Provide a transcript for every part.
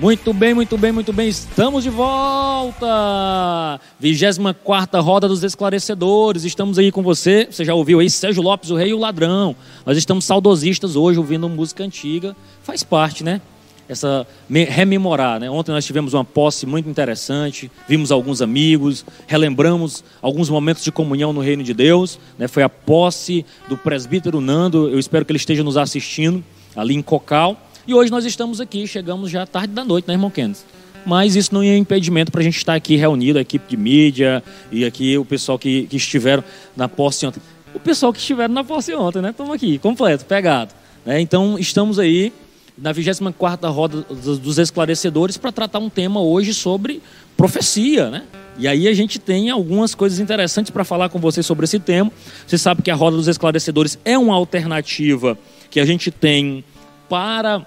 Muito bem, muito bem, muito bem. Estamos de volta! 24 Roda dos Esclarecedores. Estamos aí com você. Você já ouviu aí Sérgio Lopes, o Rei e o Ladrão. Nós estamos saudosistas hoje, ouvindo música antiga. Faz parte, né? Essa rememorar, né? Ontem nós tivemos uma posse muito interessante, vimos alguns amigos, relembramos alguns momentos de comunhão no reino de Deus, né? Foi a posse do presbítero Nando. Eu espero que ele esteja nos assistindo ali em Cocal. E hoje nós estamos aqui, chegamos já tarde da noite, né, irmão Kenneth? Mas isso não é impedimento para a gente estar aqui reunido, a equipe de mídia e aqui o pessoal que, que estiveram na posse ontem. O pessoal que estiveram na posse ontem, né? Estamos aqui, completo, pegado. Né? Então, estamos aí na 24 roda dos esclarecedores para tratar um tema hoje sobre profecia, né? E aí a gente tem algumas coisas interessantes para falar com vocês sobre esse tema. Você sabe que a roda dos esclarecedores é uma alternativa que a gente tem para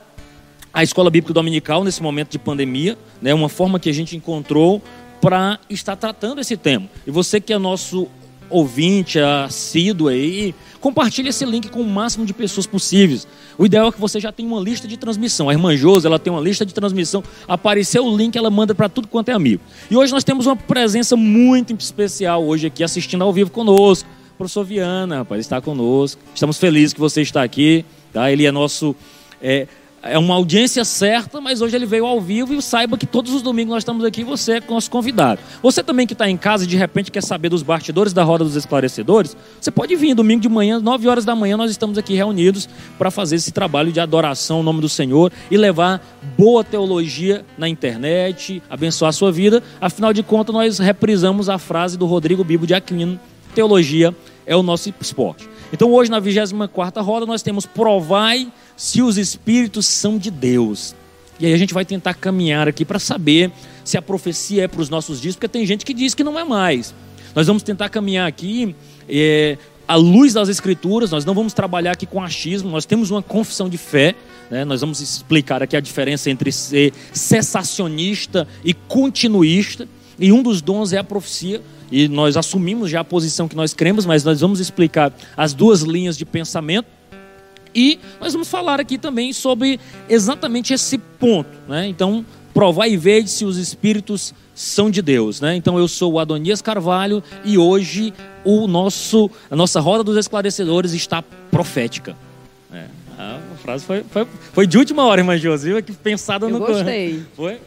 a escola bíblica dominical nesse momento de pandemia, né? Uma forma que a gente encontrou para estar tratando esse tema. E você que é nosso ouvinte, assíduo aí, compartilhe esse link com o máximo de pessoas possíveis. O ideal é que você já tenha uma lista de transmissão. A irmã Josi, ela tem uma lista de transmissão. Apareceu o link, ela manda para tudo quanto é amigo. E hoje nós temos uma presença muito especial hoje aqui assistindo ao vivo conosco. O professor Viana, rapaz, está conosco. Estamos felizes que você está aqui. Tá? Ele é nosso é, é uma audiência certa, mas hoje ele veio ao vivo e saiba que todos os domingos nós estamos aqui, você é nosso convidado. Você também que está em casa e de repente quer saber dos bastidores da Roda dos Esclarecedores, você pode vir domingo de manhã, 9 horas da manhã, nós estamos aqui reunidos para fazer esse trabalho de adoração ao nome do Senhor e levar boa teologia na internet, abençoar a sua vida. Afinal de contas, nós reprisamos a frase do Rodrigo Bibo de Aquino, teologia é o nosso esporte. Então hoje na 24ª roda nós temos provai se os espíritos são de Deus. E aí a gente vai tentar caminhar aqui para saber se a profecia é para os nossos dias, porque tem gente que diz que não é mais. Nós vamos tentar caminhar aqui é, à luz das escrituras, nós não vamos trabalhar aqui com achismo, nós temos uma confissão de fé, né? nós vamos explicar aqui a diferença entre ser cessacionista e continuista, e um dos dons é a profecia, e nós assumimos já a posição que nós cremos, mas nós vamos explicar as duas linhas de pensamento. E nós vamos falar aqui também sobre exatamente esse ponto. Né? Então, provar e ver se os espíritos são de Deus. Né? Então, eu sou o Adonias Carvalho e hoje o nosso, a nossa roda dos esclarecedores está profética. É, a frase foi, foi, foi de última hora, irmã Josi, que pensada eu no... Eu gostei. Foi?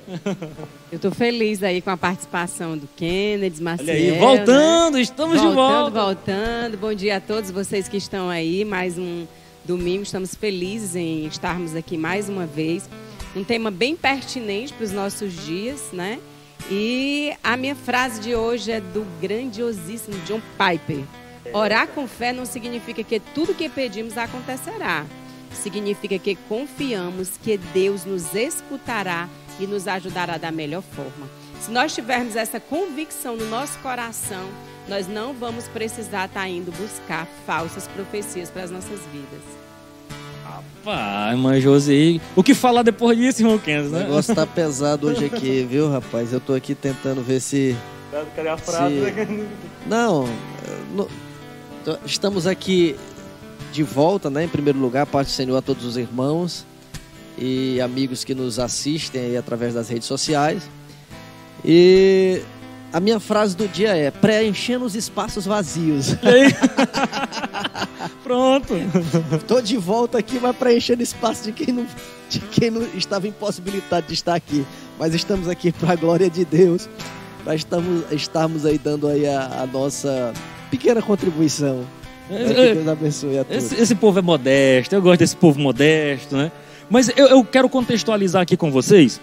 Eu estou feliz aí com a participação do Kennedy, Marcelo. Olha aí, voltando, né? estamos voltando, de volta. Voltando, Bom dia a todos vocês que estão aí. Mais um domingo, estamos felizes em estarmos aqui mais uma vez. Um tema bem pertinente para os nossos dias, né? E a minha frase de hoje é do grandiosíssimo John Piper. Orar com fé não significa que tudo que pedimos acontecerá. Significa que confiamos que Deus nos escutará e nos ajudará da melhor forma. Se nós tivermos essa convicção no nosso coração, nós não vamos precisar estar indo buscar falsas profecias para as nossas vidas. Rapaz, irmã Josi, o que falar depois disso, irmão Kenzo, né? O negócio tá pesado hoje aqui, viu, rapaz? Eu tô aqui tentando ver se... Cadê a frase? Se... Não, não, estamos aqui de volta, né? Em primeiro lugar, paz do Senhor a todos os irmãos e amigos que nos assistem aí através das redes sociais. E a minha frase do dia é: preenchendo os espaços vazios. Pronto. Estou de volta aqui, mas preenchendo espaço de quem não, de quem não estava impossibilitado de estar aqui. Mas estamos aqui para a glória de Deus, para estarmos, estarmos aí dando aí a, a nossa pequena contribuição. Deus abençoe a todos. Esse, esse povo é modesto, eu gosto desse povo modesto, né? Mas eu, eu quero contextualizar aqui com vocês,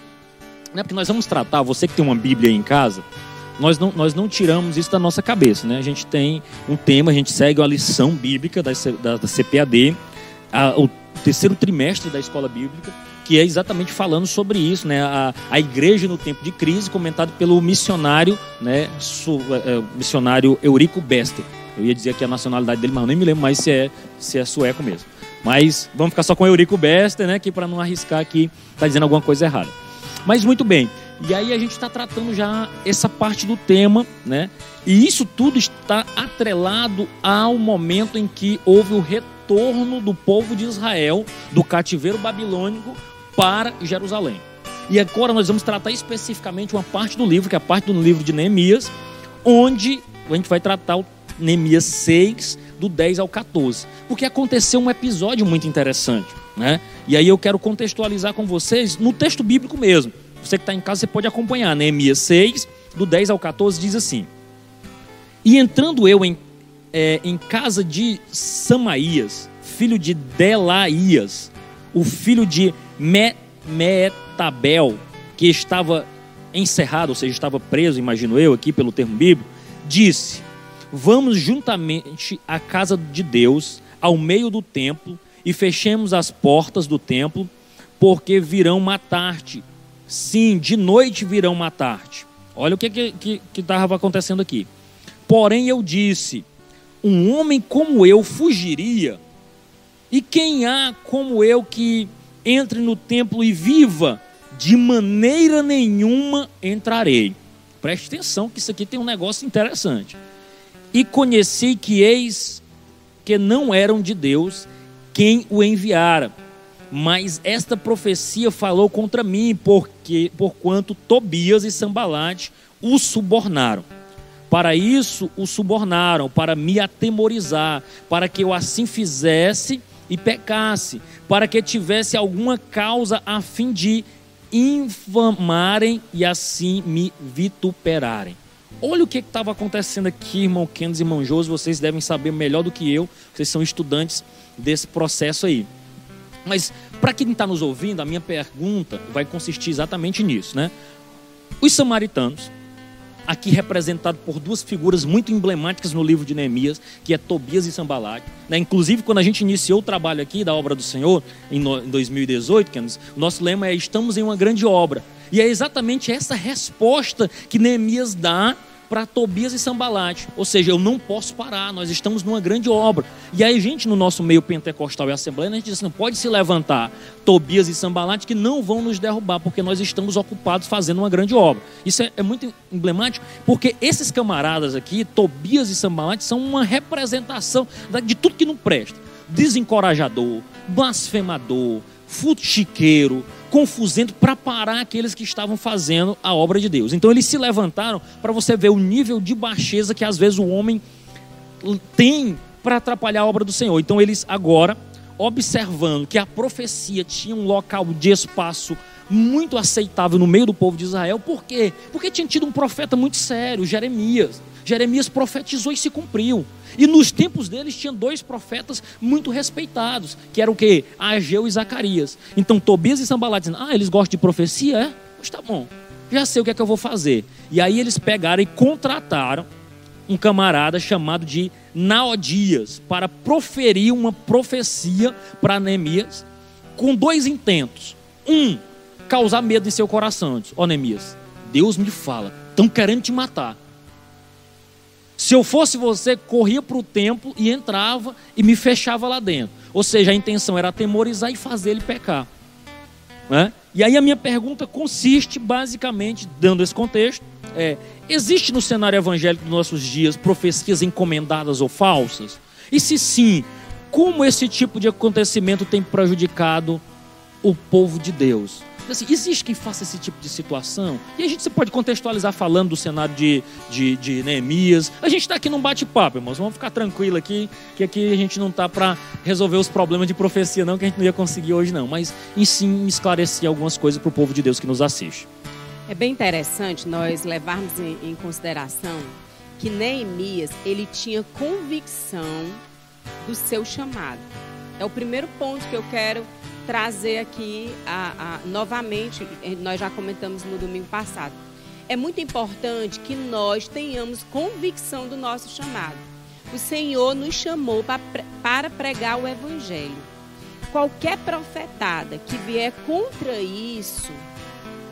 né, porque nós vamos tratar, você que tem uma Bíblia aí em casa, nós não, nós não tiramos isso da nossa cabeça. Né? A gente tem um tema, a gente segue a lição bíblica da, da, da CPAD, a, o terceiro trimestre da escola bíblica, que é exatamente falando sobre isso, né? A, a igreja no tempo de crise, comentado pelo missionário, né? Su, é, missionário Eurico Bester. Eu ia dizer aqui a nacionalidade dele, mas nem me lembro mais se é, se é sueco mesmo. Mas vamos ficar só com Eurico Bester, né? Que para não arriscar aqui tá dizendo alguma coisa errada. Mas muito bem. E aí a gente está tratando já essa parte do tema, né? E isso tudo está atrelado ao momento em que houve o retorno do povo de Israel do cativeiro babilônico para Jerusalém. E agora nós vamos tratar especificamente uma parte do livro, que é a parte do livro de Neemias, onde a gente vai tratar o Neemias 6, do 10 ao 14. Porque aconteceu um episódio muito interessante. Né? E aí eu quero contextualizar com vocês no texto bíblico mesmo. Você que está em casa, você pode acompanhar. Neemias 6, do 10 ao 14, diz assim: E entrando eu em, é, em casa de Samaías, filho de Delaías, o filho de Me, Metabel, que estava encerrado, ou seja, estava preso, imagino eu, aqui pelo termo bíblico, disse: Vamos juntamente à casa de Deus, ao meio do templo, e fechemos as portas do templo, porque virão matar-te. Sim, de noite virão matar-te. Olha o que estava que, que, que acontecendo aqui. Porém, eu disse: um homem como eu fugiria, e quem há como eu que entre no templo e viva? De maneira nenhuma entrarei. Preste atenção que isso aqui tem um negócio interessante. E conheci que eis que não eram de Deus quem o enviara. Mas esta profecia falou contra mim, porque porquanto Tobias e Sambalate o subornaram. Para isso o subornaram, para me atemorizar, para que eu assim fizesse e pecasse, para que tivesse alguma causa a fim de infamarem e assim me vituperarem. Olha o que estava acontecendo aqui, irmão e irmão Josi, vocês devem saber melhor do que eu, vocês são estudantes desse processo aí. Mas para quem está nos ouvindo, a minha pergunta vai consistir exatamente nisso, né? Os samaritanos, aqui representado por duas figuras muito emblemáticas no livro de Neemias, que é Tobias e Sambalat. Né? Inclusive, quando a gente iniciou o trabalho aqui da obra do Senhor, em 2018, Kennedy, o nosso lema é Estamos em uma grande obra. E é exatamente essa resposta que Neemias dá para Tobias e Sambalate. Ou seja, eu não posso parar, nós estamos numa grande obra. E aí, gente, no nosso meio pentecostal e assembleia, a gente diz assim, não pode se levantar Tobias e Sambalate que não vão nos derrubar, porque nós estamos ocupados fazendo uma grande obra. Isso é, é muito emblemático, porque esses camaradas aqui, Tobias e Sambalate, são uma representação de tudo que não presta. Desencorajador, blasfemador, futiqueiro, confusento para parar aqueles que estavam fazendo a obra de Deus. Então eles se levantaram para você ver o nível de baixeza que às vezes o homem tem para atrapalhar a obra do Senhor. Então eles agora, observando que a profecia tinha um local de espaço muito aceitável no meio do povo de Israel, por quê? Porque tinha tido um profeta muito sério, Jeremias. Jeremias profetizou e se cumpriu. E nos tempos deles tinha dois profetas muito respeitados, que eram o quê? Ageu e Zacarias. Então Tobias e Sambalat dizendo, ah, eles gostam de profecia? É? Pois tá bom, já sei o que é que eu vou fazer. E aí eles pegaram e contrataram um camarada chamado de Naodias para proferir uma profecia para Neemias com dois intentos. Um, causar medo em seu coração. Ó oh, Neemias, Deus me fala, estão querendo te matar. Se eu fosse você, corria para o templo e entrava e me fechava lá dentro. Ou seja, a intenção era atemorizar e fazer ele pecar. Né? E aí a minha pergunta consiste, basicamente, dando esse contexto, é, existe no cenário evangélico dos nossos dias profecias encomendadas ou falsas? E se sim, como esse tipo de acontecimento tem prejudicado o povo de Deus? Assim, existe quem faça esse tipo de situação? E a gente você pode contextualizar falando do cenário de, de, de Neemias. A gente está aqui num bate-papo, irmãos. Vamos ficar tranquilo aqui, que aqui a gente não está para resolver os problemas de profecia, não, que a gente não ia conseguir hoje, não. Mas em sim esclarecer algumas coisas para o povo de Deus que nos assiste. É bem interessante nós levarmos em, em consideração que Neemias ele tinha convicção do seu chamado. É o primeiro ponto que eu quero trazer aqui a, a, novamente, eh, nós já comentamos no domingo passado. É muito importante que nós tenhamos convicção do nosso chamado. O Senhor nos chamou para, para pregar o Evangelho. Qualquer profetada que vier contra isso,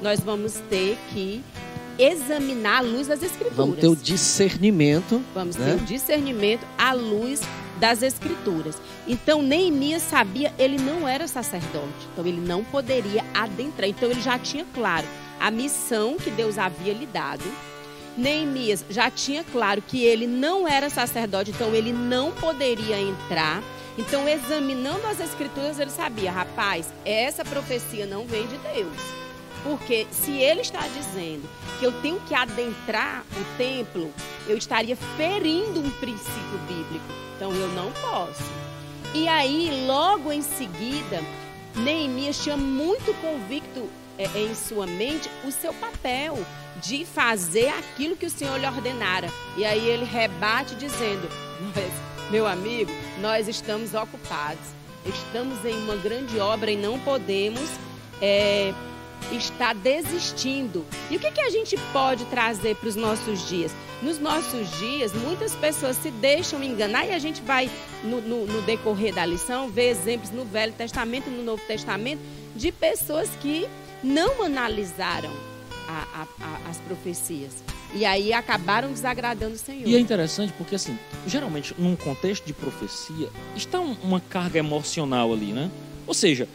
nós vamos ter que examinar a luz das Escrituras. Vamos ter o discernimento. Vamos né? ter o discernimento à luz das Escrituras. Então, Neemias sabia, ele não era sacerdote, então ele não poderia adentrar. Então, ele já tinha claro a missão que Deus havia lhe dado. Neemias já tinha claro que ele não era sacerdote, então ele não poderia entrar. Então, examinando as Escrituras, ele sabia, rapaz, essa profecia não vem de Deus. Porque se ele está dizendo que eu tenho que adentrar o templo, eu estaria ferindo um princípio bíblico. Então eu não posso. E aí, logo em seguida, Neemias tinha muito convicto é, em sua mente o seu papel de fazer aquilo que o Senhor lhe ordenara. E aí ele rebate dizendo: Meu amigo, nós estamos ocupados, estamos em uma grande obra e não podemos é, estar desistindo. E o que, que a gente pode trazer para os nossos dias? Nos nossos dias, muitas pessoas se deixam enganar e a gente vai, no, no, no decorrer da lição, ver exemplos no Velho Testamento e no Novo Testamento de pessoas que não analisaram a, a, a, as profecias. E aí acabaram desagradando o Senhor. E é interessante porque, assim, geralmente, num contexto de profecia, está uma carga emocional ali, né? Ou seja,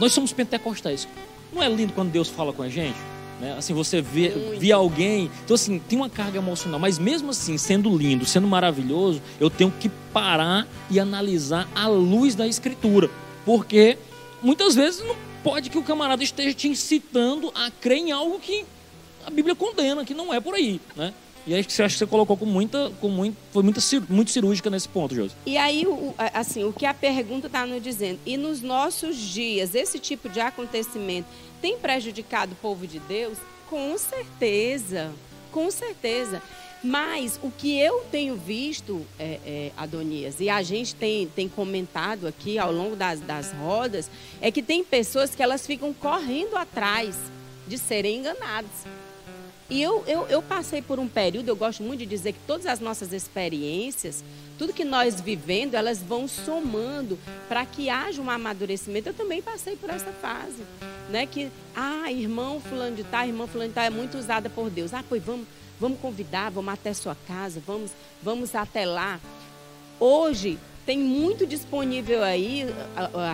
nós somos pentecostais. Não é lindo quando Deus fala com a gente? Né? Assim, você vê, vê alguém. Então, assim, tem uma carga emocional. Mas mesmo assim, sendo lindo, sendo maravilhoso, eu tenho que parar e analisar à luz da Escritura. Porque muitas vezes não pode que o camarada esteja te incitando a crer em algo que a Bíblia condena, que não é por aí, né? E aí você acha que você colocou com muita, com muito, foi muita, muito cirúrgica nesse ponto, Josi. E aí, o, assim, o que a pergunta está nos dizendo, e nos nossos dias, esse tipo de acontecimento tem prejudicado o povo de Deus? Com certeza, com certeza. Mas o que eu tenho visto, é, é, Adonias, e a gente tem, tem comentado aqui ao longo das, das rodas, é que tem pessoas que elas ficam correndo atrás de serem enganadas. E eu, eu, eu passei por um período, eu gosto muito de dizer que todas as nossas experiências, tudo que nós vivendo, elas vão somando para que haja um amadurecimento. Eu também passei por essa fase, né? Que, ah, irmão fulano de tal, irmã fulano de tal é muito usada por Deus. Ah, pois vamos Vamos convidar, vamos até sua casa, vamos, vamos até lá. Hoje tem muito disponível aí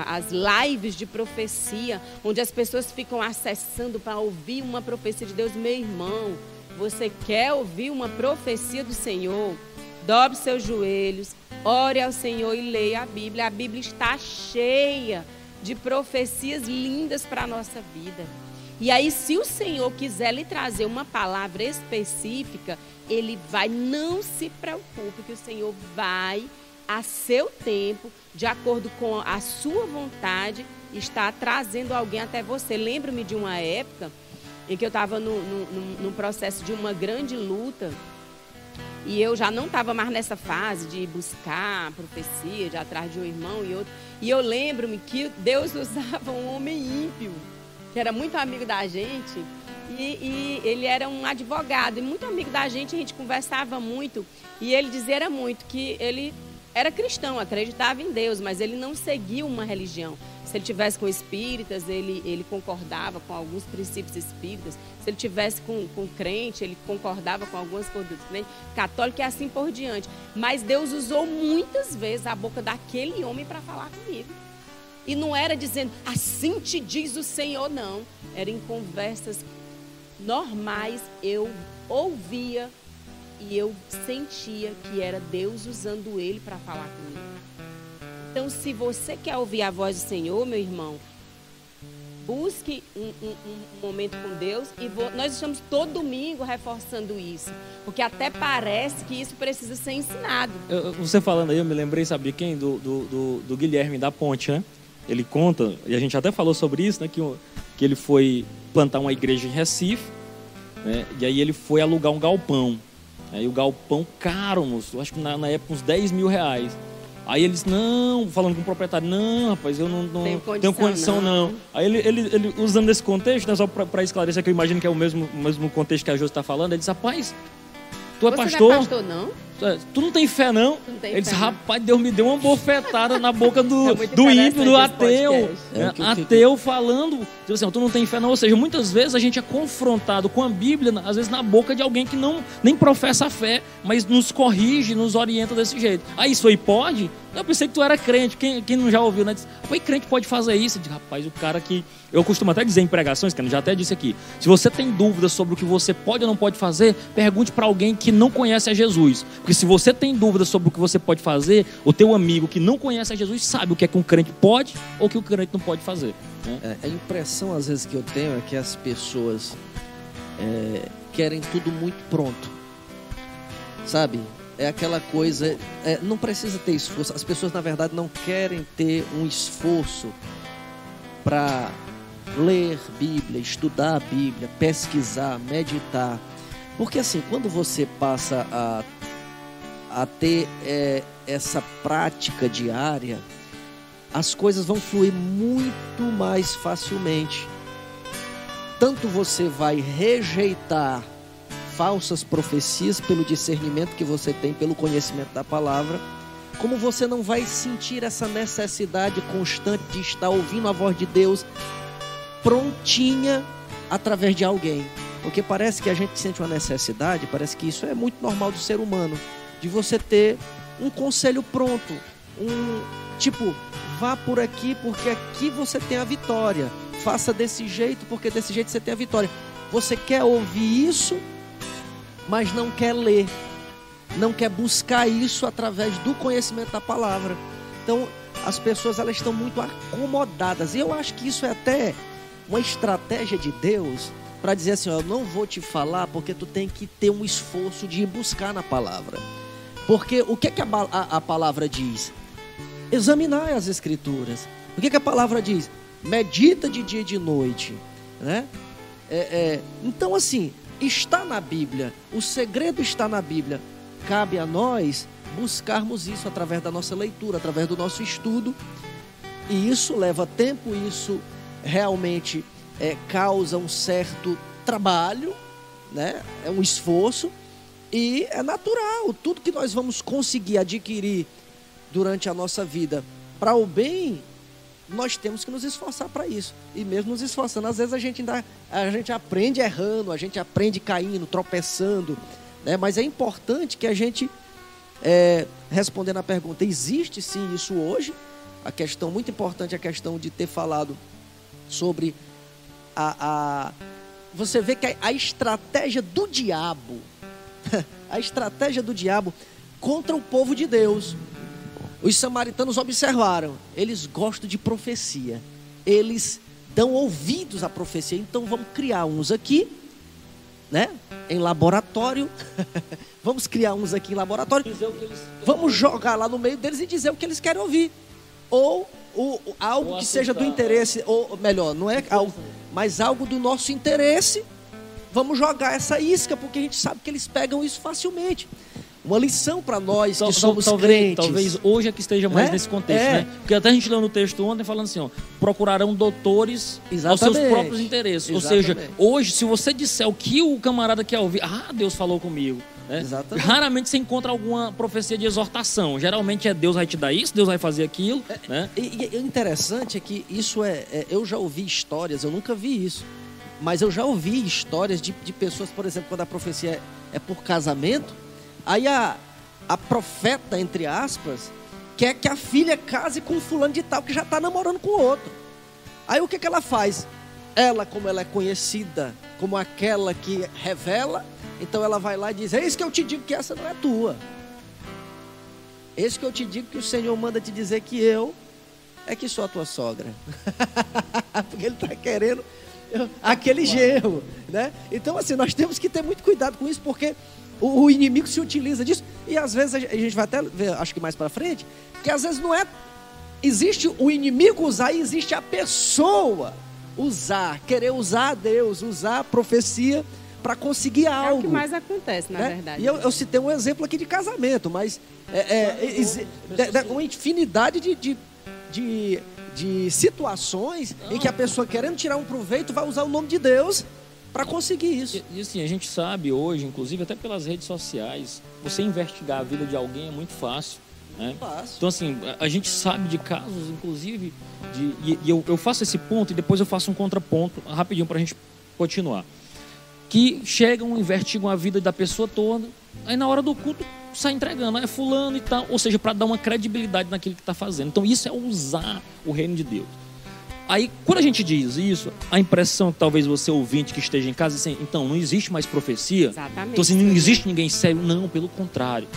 as lives de profecia, onde as pessoas ficam acessando para ouvir uma profecia de Deus. Meu irmão, você quer ouvir uma profecia do Senhor? Dobre seus joelhos, ore ao Senhor e leia a Bíblia. A Bíblia está cheia de profecias lindas para a nossa vida. E aí, se o Senhor quiser lhe trazer uma palavra específica, ele vai, não se preocupe, que o Senhor vai, a seu tempo, de acordo com a sua vontade, estar trazendo alguém até você. Lembro-me de uma época em que eu estava no, no, no, processo de uma grande luta. E eu já não estava mais nessa fase de buscar profecia, de atrás de um irmão e outro. E eu lembro-me que Deus usava um homem ímpio que era muito amigo da gente, e, e, ele era um advogado, e muito amigo da gente, a gente conversava muito, e ele dizia muito que ele era cristão, acreditava em Deus, mas ele não seguia uma religião. Se ele tivesse com espíritas, ele, ele concordava com alguns princípios espíritas. Se ele tivesse com, com crente, ele concordava com algumas condutas católica e assim por diante. Mas Deus usou muitas vezes a boca daquele homem para falar comigo. E não era dizendo, assim te diz o Senhor, não. Era em conversas normais, eu ouvia e eu sentia que era Deus usando ele para falar comigo. Então, se você quer ouvir a voz do Senhor, meu irmão, busque um, um, um momento com Deus e vou, nós estamos todo domingo reforçando isso, porque até parece que isso precisa ser ensinado. Eu, você falando aí, eu me lembrei, sabe quem? Do, do, do, do Guilherme da Ponte, né? ele conta, e a gente até falou sobre isso, né, que, que ele foi plantar uma igreja em Recife, né, e aí ele foi alugar um galpão. Aí o galpão caro, moço, acho que na, na, época uns 10 mil reais. Aí eles, não, falando com o proprietário, não, rapaz, eu não, não tenho condição, tenho condição não. não. Aí ele, ele, ele, usando esse contexto, né, só para esclarecer que eu imagino que é o mesmo, mesmo contexto que a Jô está falando, ele diz, rapaz, tu é Você pastor? Não é pastor, não? É, tu não tem fé, não? não tem Ele disse, rapaz, Deus me deu uma bofetada na boca do, é do ímpio, do ateu. É, que, ateu que, falando, tipo assim, tu não tem fé, não. Ou seja, muitas vezes a gente é confrontado com a Bíblia, às vezes na boca de alguém que não nem professa a fé, mas nos corrige, nos orienta desse jeito. Ah, isso aí pode? Eu pensei que tu era crente. Quem, quem não já ouviu, né? Foi crente pode fazer isso. Disse, rapaz, o cara que. Eu costumo até dizer em pregações, que eu já até disse aqui. Se você tem dúvidas sobre o que você pode ou não pode fazer, pergunte para alguém que não conhece a Jesus. Porque se você tem dúvidas sobre o que você pode fazer, o teu amigo que não conhece a Jesus sabe o que é que um crente pode ou o que o crente não pode fazer. Né? É, a impressão, às vezes, que eu tenho é que as pessoas é, querem tudo muito pronto. Sabe? É aquela coisa. é, não precisa ter esforço. As pessoas, na verdade, não querem ter um esforço para ler Bíblia, estudar a Bíblia, pesquisar, meditar. Porque, assim, quando você passa a, a ter é, essa prática diária, as coisas vão fluir muito mais facilmente. Tanto você vai rejeitar falsas profecias pelo discernimento que você tem, pelo conhecimento da palavra, como você não vai sentir essa necessidade constante de estar ouvindo a voz de Deus prontinha através de alguém. Porque parece que a gente sente uma necessidade, parece que isso é muito normal do ser humano, de você ter um conselho pronto, um tipo, vá por aqui porque aqui você tem a vitória. Faça desse jeito porque desse jeito você tem a vitória. Você quer ouvir isso, mas não quer ler. Não quer buscar isso através do conhecimento da palavra. Então, as pessoas elas estão muito acomodadas. E eu acho que isso é até uma estratégia de Deus para dizer assim, ó, eu não vou te falar porque tu tem que ter um esforço de ir buscar na palavra. Porque o que, é que a, a, a palavra diz? Examinar as escrituras. O que, que a palavra diz? Medita de dia e de noite. Né? É, é, então, assim, está na Bíblia. O segredo está na Bíblia. Cabe a nós buscarmos isso através da nossa leitura, através do nosso estudo. E isso leva tempo, isso realmente é, causa um certo trabalho, né? é um esforço. E é natural. Tudo que nós vamos conseguir adquirir durante a nossa vida para o bem, nós temos que nos esforçar para isso. E mesmo nos esforçando, às vezes a gente ainda a gente aprende errando, a gente aprende caindo, tropeçando, né? Mas é importante que a gente é, respondendo a pergunta, existe sim isso hoje? A questão muito importante é a questão de ter falado sobre a, a você vê que a, a estratégia do diabo, a estratégia do diabo contra o povo de Deus os samaritanos observaram, eles gostam de profecia. Eles dão ouvidos à profecia. Então vamos criar uns aqui, né? Em laboratório. vamos criar uns aqui em laboratório. Vamos jogar lá no meio deles e dizer o que eles querem ouvir. Ou algo ou que seja do interesse, ou melhor, não é algo, mas algo do nosso interesse. Vamos jogar essa isca, porque a gente sabe que eles pegam isso facilmente uma lição para nós que somos talvez, crentes. Talvez hoje é que esteja mais é? nesse contexto, é. né? Porque até a gente leu no texto ontem falando assim, ó, procurarão doutores Exatamente. aos seus próprios interesses. Exatamente. Ou seja, hoje, se você disser o que o camarada quer ouvir, ah, Deus falou comigo. Né? Raramente você encontra alguma profecia de exortação. Geralmente é Deus vai te dar isso, Deus vai fazer aquilo. É, né? E, e o interessante é que isso é, é, Eu já ouvi histórias, eu nunca vi isso. Mas eu já ouvi histórias de, de pessoas, por exemplo, quando a profecia é, é por casamento, aí a, a profeta, entre aspas, quer que a filha case com fulano de tal que já está namorando com outro. Aí o que, que ela faz? Ela, como ela é conhecida como aquela que revela, então ela vai lá e diz: Eis que eu te digo que essa não é tua. Eis que eu te digo que o Senhor manda te dizer que eu é que sou a tua sogra. Porque ele está querendo aquele genro, né? Então assim, nós temos que ter muito cuidado com isso, porque o, o inimigo se utiliza disso. E às vezes a gente vai até ver, acho que mais para frente, que às vezes não é. Existe o inimigo usar e existe a pessoa usar, querer usar a Deus, usar a profecia para conseguir algo. É o que mais acontece, na né? verdade. E eu, eu, citei um exemplo aqui de casamento, mas é, é, é, uma infinidade de, de, de, de situações em que a pessoa querendo tirar um proveito vai usar o nome de Deus para conseguir isso. E, e, assim, a gente sabe hoje, inclusive até pelas redes sociais, você investigar a vida de alguém é muito fácil. Né? Fácil. Então, assim, a, a, gente sabe de casos, inclusive, de, e, e eu, eu, faço esse ponto e depois eu faço um contraponto rapidinho para a gente continuar. Que chegam, investigam a vida da pessoa toda, aí na hora do culto sai entregando, é fulano e tal, ou seja, para dar uma credibilidade naquilo que está fazendo. Então, isso é usar o reino de Deus. Aí, quando a gente diz isso, a impressão que talvez você ouvinte que esteja em casa, assim, então, não existe mais profecia. Exatamente. Então, assim, não existe ninguém sério. Não, pelo contrário.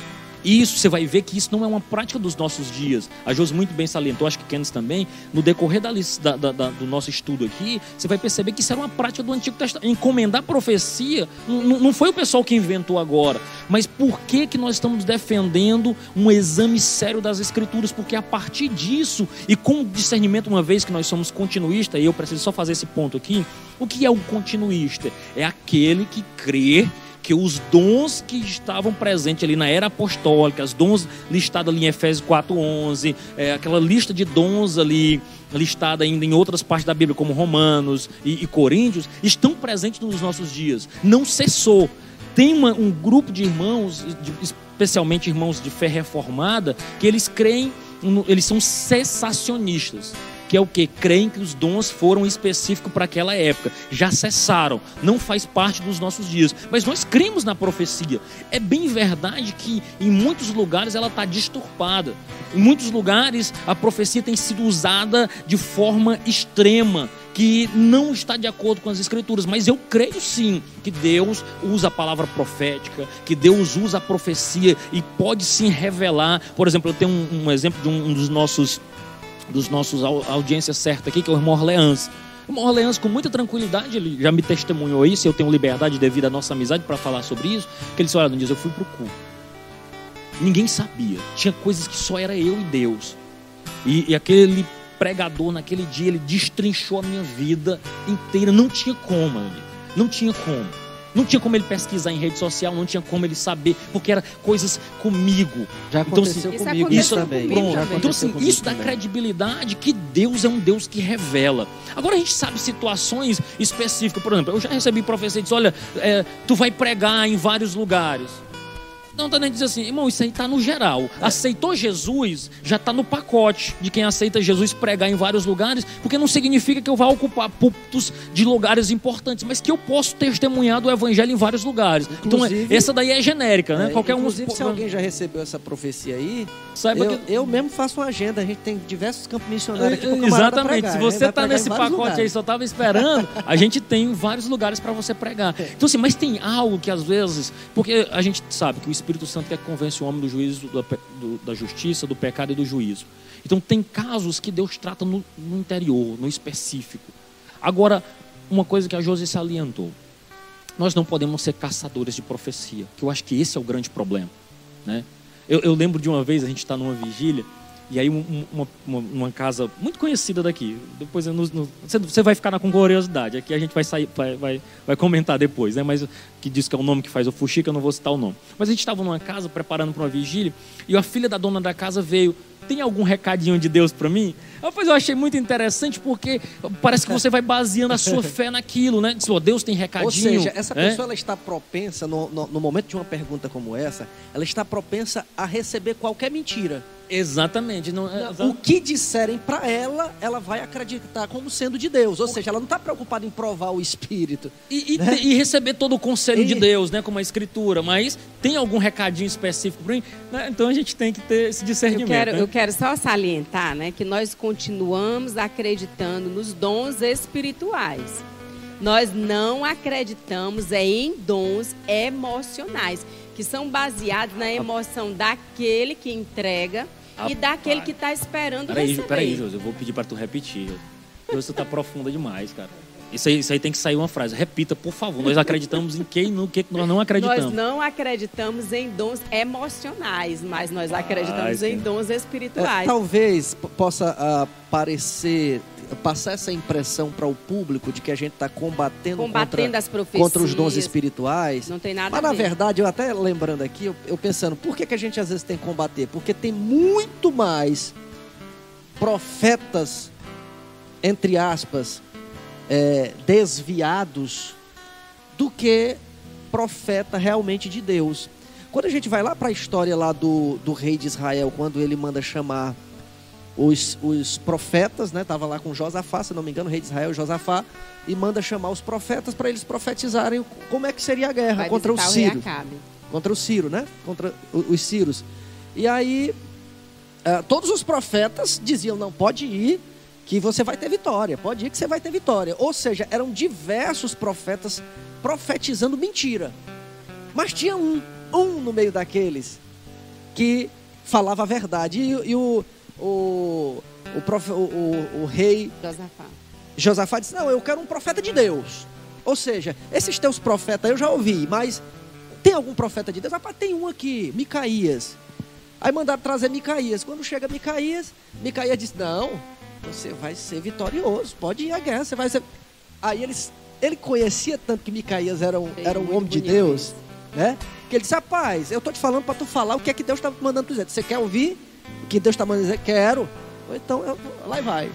Isso, você vai ver que isso não é uma prática dos nossos dias. A Jos muito bem salientou, acho que Kenneth também, no decorrer da, da, da, do nosso estudo aqui, você vai perceber que isso era uma prática do Antigo Testamento. Encomendar profecia não, não foi o pessoal que inventou agora, mas por que, que nós estamos defendendo um exame sério das Escrituras? Porque a partir disso, e com discernimento, uma vez que nós somos continuistas, e eu preciso só fazer esse ponto aqui, o que é o continuista? É aquele que crê que os dons que estavam presentes ali na era apostólica, os dons listados ali em Efésios 4:11, é, aquela lista de dons ali listada ainda em outras partes da Bíblia, como Romanos e, e Coríntios, estão presentes nos nossos dias. Não cessou. Tem uma, um grupo de irmãos, de, especialmente irmãos de fé reformada, que eles creem, eles são cessacionistas que é o que? Creem que os dons foram específicos para aquela época, já cessaram, não faz parte dos nossos dias. Mas nós cremos na profecia. É bem verdade que em muitos lugares ela está disturpada. Em muitos lugares a profecia tem sido usada de forma extrema que não está de acordo com as escrituras, mas eu creio sim que Deus usa a palavra profética, que Deus usa a profecia e pode sim revelar. Por exemplo, eu tenho um, um exemplo de um, um dos nossos dos nossos audiências certa aqui, que é o irmão Orleans. O irmão Orleans, com muita tranquilidade, ele já me testemunhou isso, eu tenho liberdade devido à nossa amizade para falar sobre isso, que ele disse, olha, no dia eu fui para o culto. Ninguém sabia. Tinha coisas que só era eu e Deus. E, e aquele pregador, naquele dia, ele destrinchou a minha vida inteira. Não tinha como, amigo. Não tinha como. Não tinha como ele pesquisar em rede social, não tinha como ele saber, porque era coisas comigo. Já aconteceu então, assim, comigo isso também. Pronto. Então, assim, isso dá credibilidade que Deus é um Deus que revela. Agora a gente sabe situações específicas, por exemplo, eu já recebi profecia e disse: olha, é, tu vai pregar em vários lugares. Não, está nem dizendo assim, irmão, isso aí está no geral. É. Aceitou Jesus, já está no pacote de quem aceita Jesus pregar em vários lugares, porque não significa que eu vá ocupar púlpitos de lugares importantes, mas que eu posso testemunhar do evangelho em vários lugares. Então, inclusive, então, essa daí é genérica, né? É, Qualquer inclusive, um. se alguém já recebeu essa profecia aí, Saiba eu, que... eu mesmo faço uma agenda. A gente tem diversos campos missionários aqui pro Exatamente. Pregar. Se você está nesse pacote lugares. aí, só estava esperando, a gente tem vários lugares para você pregar. Então, assim, mas tem algo que às vezes, porque a gente sabe que o Espírito Santo quer que convence o homem do juízo, da, do, da justiça, do pecado e do juízo. Então tem casos que Deus trata no, no interior, no específico. Agora, uma coisa que a Josi salientou. Nós não podemos ser caçadores de profecia, que eu acho que esse é o grande problema. Né? Eu, eu lembro de uma vez, a gente está numa vigília, e aí uma, uma, uma, casa muito conhecida daqui. Depois você vai ficar na com curiosidade. Aqui a gente vai sair, vai, vai, vai, comentar depois, né? Mas que diz que é o nome que faz o fuxica, eu não vou citar o nome. Mas a gente estava numa casa preparando para uma vigília e a filha da dona da casa veio tem algum recadinho de Deus para mim? Pois eu achei muito interessante porque parece que você vai baseando a sua fé naquilo, né? Diz, oh, Deus tem recadinho. Ou seja, essa é? pessoa ela está propensa, no, no, no momento de uma pergunta como essa, ela está propensa a receber qualquer mentira. Exatamente. Não, é, o que disserem para ela, ela vai acreditar como sendo de Deus. Ou seja, ela não está preocupada em provar o Espírito. E, e, né? e receber todo o conselho e... de Deus, né? Como a Escritura. Mas tem algum recadinho específico para mim? Né? Então a gente tem que ter esse discernimento. Eu quero, né? eu quero só salientar né, que nós continuamos acreditando nos dons espirituais. Nós não acreditamos é em dons emocionais, que são baseados na emoção daquele que entrega e daquele que está esperando peraí, receber. Peraí, José, eu vou pedir para tu repetir. Você está profunda demais, cara. Isso aí, isso aí tem que sair uma frase. Repita, por favor. Nós acreditamos em quem no que nós não acreditamos. Nós não acreditamos em dons emocionais, mas nós acreditamos ah, em dons espirituais. É, talvez possa uh, parecer passar essa impressão para o público de que a gente está combatendo, combatendo contra, contra os dons espirituais. Não tem nada Mas, na verdade, eu até lembrando aqui, eu, eu pensando, por que, que a gente às vezes tem que combater? Porque tem muito mais profetas, entre aspas, é, desviados do que profeta realmente de Deus. Quando a gente vai lá para a história lá do, do rei de Israel, quando ele manda chamar os, os profetas, né? Tava lá com Josafá, se não me engano, o rei de Israel, Josafá, e manda chamar os profetas para eles profetizarem como é que seria a guerra vai contra o Ciro. O contra o Ciro, né? Contra os Ciros. E aí, uh, todos os profetas diziam: não, pode ir, que você vai ter vitória. Pode ir que você vai ter vitória. Ou seja, eram diversos profetas profetizando mentira. Mas tinha um, um no meio daqueles que falava a verdade. E, e o, o, o, profe, o, o, o rei Josafá. Josafá disse: Não, eu quero um profeta de Deus. Ou seja, esses teus profetas eu já ouvi, mas tem algum profeta de Deus? Rapaz, tem um aqui, Micaías. Aí mandaram trazer Micaías. Quando chega Micaías, Micaías disse: Não, você vai ser vitorioso, pode ir à guerra, você vai ser. Aí eles, ele conhecia tanto que Micaías era um, era um homem de Deus, né? Que ele disse: Rapaz, eu tô te falando para tu falar o que é que Deus está mandando tu dizer. Você quer ouvir o que Deus está mandando dizer? Quero. Então, eu, lá vai.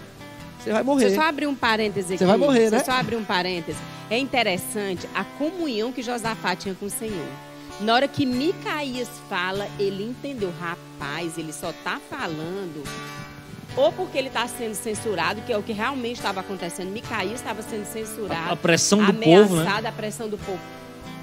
Você vai morrer. Você só abrir um parêntese aqui. Você vai morrer, né? Você só abrir um parêntese. É interessante a comunhão que Josafá tinha com o Senhor. Na hora que Micaías fala, ele entendeu. Rapaz, ele só está falando ou porque ele está sendo censurado, que é o que realmente estava acontecendo. Micaías estava sendo censurado. A pressão do povo, né? a pressão do povo.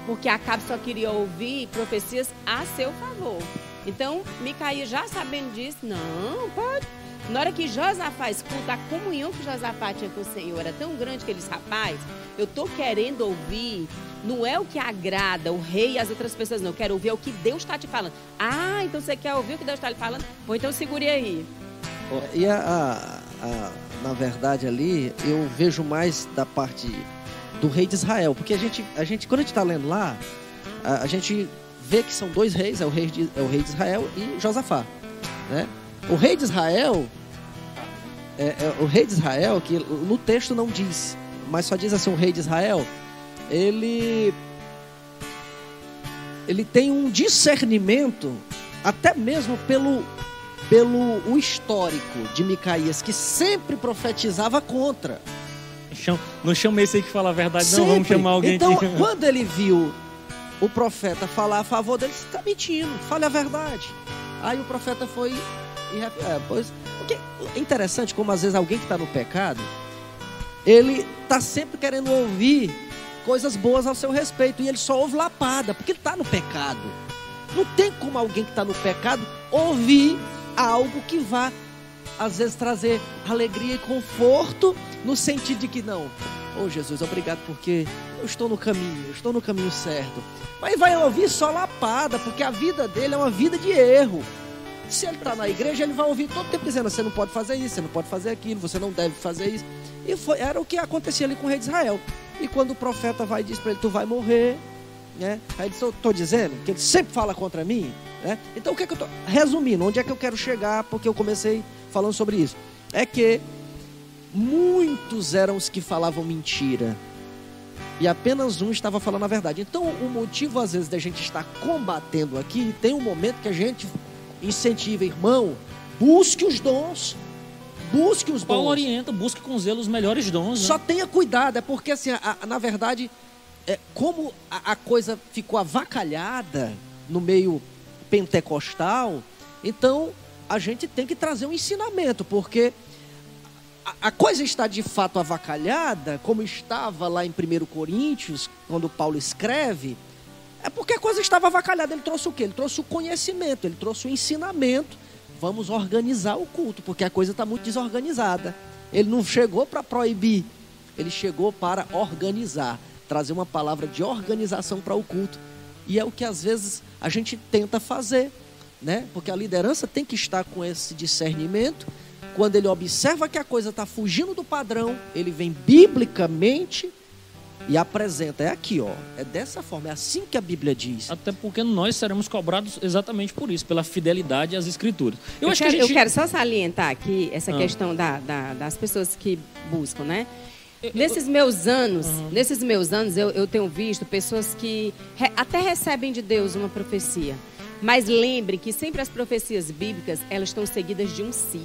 Porque Acabe só queria ouvir profecias a seu favor. Então, Micaías já sabendo disso, não, pode. Na hora que Josafá escuta, a comunhão que Josafá tinha com o Senhor era tão grande que ele disse, rapaz, eu estou querendo ouvir, não é o que agrada o rei e as outras pessoas, não. Eu quero ouvir o que Deus está te falando. Ah, então você quer ouvir o que Deus está lhe falando? Ou então segure aí. E a, a, a, na verdade ali, eu vejo mais da parte do rei de Israel. Porque a gente, a gente quando a gente está lendo lá, a, a, gente vê que são dois reis, é o rei de, é o rei de Israel e Josafá. Né? O rei de Israel, é, é, o rei de Israel, que no texto não diz, mas só diz assim, o rei de Israel, ele ele tem um discernimento até mesmo pelo pelo o histórico de Micaías, que sempre profetizava contra. Não chama esse aí que fala a verdade, sempre. não. Vamos chamar alguém então, que... quando ele viu o profeta falar a favor dele, está mentindo, fale a verdade. Aí o profeta foi e é, pois, porque é interessante como às vezes alguém que está no pecado, ele está sempre querendo ouvir coisas boas ao seu respeito e ele só ouve lapada, porque ele está no pecado. Não tem como alguém que está no pecado ouvir algo que vá, às vezes, trazer alegria e conforto, no sentido de que não, oh Jesus, obrigado porque eu estou no caminho, eu estou no caminho certo. Mas vai ouvir só lapada, porque a vida dele é uma vida de erro. Se ele está na igreja, ele vai ouvir todo tempo dizendo: você não pode fazer isso, você não pode fazer aquilo, você não deve fazer isso. E foi, era o que acontecia ali com o rei de Israel. E quando o profeta vai e diz para ele: tu vai morrer, né? Aí ele estou dizendo que ele sempre fala contra mim. Né? Então o que, é que eu estou. Resumindo, onde é que eu quero chegar, porque eu comecei falando sobre isso. É que muitos eram os que falavam mentira. E apenas um estava falando a verdade. Então, o motivo, às vezes, da gente estar combatendo aqui, tem um momento que a gente incentiva, irmão, busque os dons. Busque os Paulo dons. orienta, busque com zelo os melhores dons. Né? Só tenha cuidado, é porque, assim, a, a, na verdade, é, como a, a coisa ficou avacalhada no meio pentecostal, então a gente tem que trazer um ensinamento, porque a, a coisa está de fato avacalhada, como estava lá em 1 Coríntios, quando Paulo escreve, é porque a coisa estava avacalhada. Ele trouxe o quê? Ele trouxe o conhecimento, ele trouxe o ensinamento. Vamos organizar o culto, porque a coisa está muito desorganizada. Ele não chegou para proibir, ele chegou para organizar, trazer uma palavra de organização para o culto. E é o que às vezes a gente tenta fazer, né? Porque a liderança tem que estar com esse discernimento. Quando ele observa que a coisa está fugindo do padrão, ele vem biblicamente e apresenta. É aqui, ó. É dessa forma, é assim que a Bíblia diz. Até porque nós seremos cobrados exatamente por isso, pela fidelidade às Escrituras. Eu, eu acho quero, que gente... eu quero só salientar aqui essa ah. questão da, da, das pessoas que buscam, né? Nesses meus anos, uhum. nesses meus anos, eu, eu tenho visto pessoas que re, até recebem de Deus uma profecia. Mas lembrem que sempre as profecias bíblicas, elas estão seguidas de um si.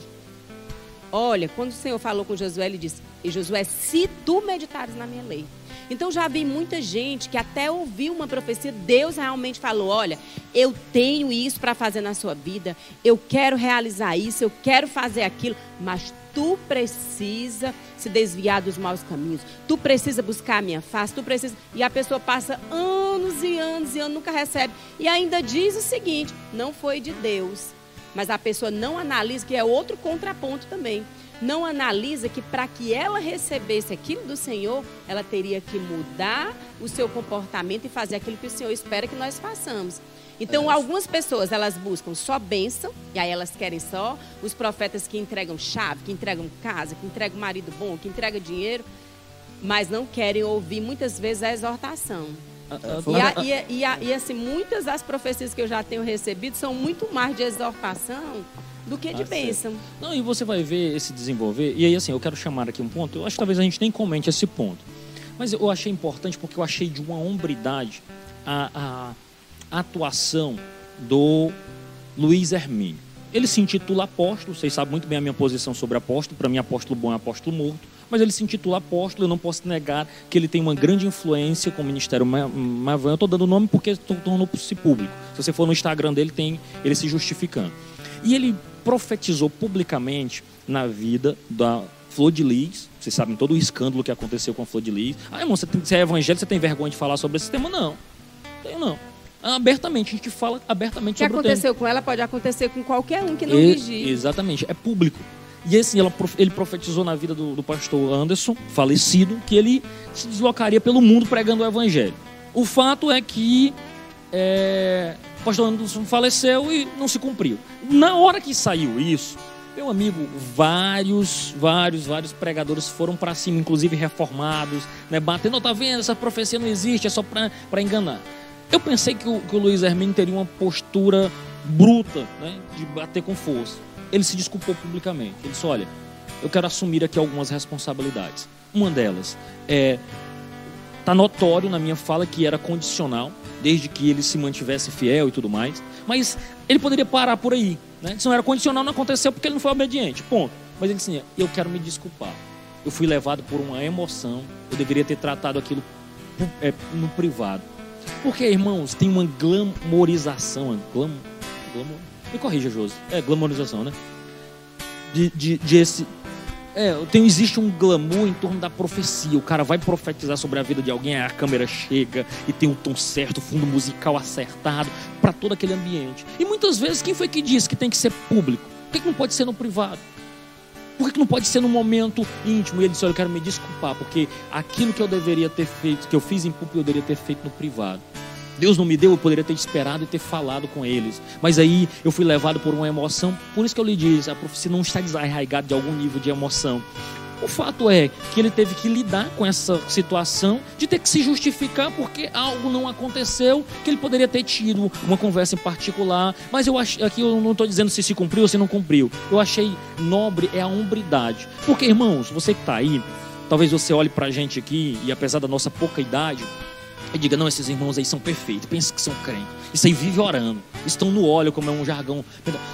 Olha, quando o Senhor falou com Josué, ele disse: Josué, se tu meditares na minha lei, então já vi muita gente que até ouviu uma profecia, Deus realmente falou: olha, eu tenho isso para fazer na sua vida, eu quero realizar isso, eu quero fazer aquilo, mas tu precisa se desviar dos maus caminhos, tu precisa buscar a minha face, tu precisa. E a pessoa passa anos e anos e anos, nunca recebe. E ainda diz o seguinte: não foi de Deus. Mas a pessoa não analisa, que é outro contraponto também. Não analisa que para que ela recebesse aquilo do Senhor, ela teria que mudar o seu comportamento e fazer aquilo que o Senhor espera que nós façamos. Então, algumas pessoas, elas buscam só bênção, e aí elas querem só os profetas que entregam chave, que entregam casa, que entregam marido bom, que entregam dinheiro, mas não querem ouvir muitas vezes a exortação. E, a, e, e, a, e, assim, muitas das profecias que eu já tenho recebido são muito mais de exortação do que de ah, bênção. Não, e você vai ver esse desenvolver. E aí, assim, eu quero chamar aqui um ponto. Eu acho que talvez a gente nem comente esse ponto. Mas eu achei importante porque eu achei de uma hombridade a, a atuação do Luiz Hermínio. Ele se intitula apóstolo, vocês sabem muito bem a minha posição sobre apóstolo. Para mim, apóstolo bom é apóstolo morto mas ele se intitula apóstolo. Eu não posso negar que ele tem uma grande influência com o Ministério Mavan. Eu estou dando o nome porque tornou-se público. Se você for no Instagram dele, tem ele se justificando. E ele profetizou publicamente na vida da Flor de Lis. Vocês sabem todo o escândalo que aconteceu com a Flor de Lis. Ah, irmão, você, tem, você é evangélico, você tem vergonha de falar sobre esse tema? Não. Tenho não. Abertamente, a gente fala abertamente sobre o tema. O que aconteceu com ela pode acontecer com qualquer um que não e, vigie. Exatamente, é público. E assim, ela, ele profetizou na vida do, do pastor Anderson, falecido, que ele se deslocaria pelo mundo pregando o evangelho. O fato é que é, o pastor Anderson faleceu e não se cumpriu. Na hora que saiu isso, meu amigo, vários, vários, vários pregadores foram para cima, inclusive reformados, né, batendo, tá vendo, essa profecia não existe, é só para enganar. Eu pensei que o, que o Luiz Hermínio teria uma postura bruta, né, de bater com força ele se desculpou publicamente. Ele disse: Olha, eu quero assumir aqui algumas responsabilidades. Uma delas é. Está notório na minha fala que era condicional, desde que ele se mantivesse fiel e tudo mais. Mas ele poderia parar por aí. Né? Se não era condicional, não aconteceu porque ele não foi obediente. Ponto. Mas ele disse assim, eu quero me desculpar. Eu fui levado por uma emoção. Eu deveria ter tratado aquilo é, no privado. Porque, irmãos, tem uma glamorização. Glam, me corrija, Josi. É glamorização, né? De, de, de esse. É, tem, existe um glamour em torno da profecia. O cara vai profetizar sobre a vida de alguém, a câmera chega e tem o tom certo, o fundo musical acertado para todo aquele ambiente. E muitas vezes, quem foi que disse que tem que ser público? Por que, que não pode ser no privado? Por que, que não pode ser no momento íntimo? E ele disse: Olha, eu quero me desculpar, porque aquilo que eu deveria ter feito, que eu fiz em público, eu deveria ter feito no privado. Deus não me deu, eu poderia ter esperado e ter falado com eles. Mas aí eu fui levado por uma emoção. Por isso que eu lhe disse, a profecia não está desarraigada de algum nível de emoção. O fato é que ele teve que lidar com essa situação de ter que se justificar porque algo não aconteceu, que ele poderia ter tido uma conversa em particular. Mas eu acho, aqui eu não estou dizendo se se cumpriu ou se não cumpriu. Eu achei nobre é a hombridade. Porque, irmãos, você que está aí, talvez você olhe para a gente aqui e apesar da nossa pouca idade, e diga, não, esses irmãos aí são perfeitos, pensa que são crentes. Isso aí vive orando, estão no óleo, como é um jargão.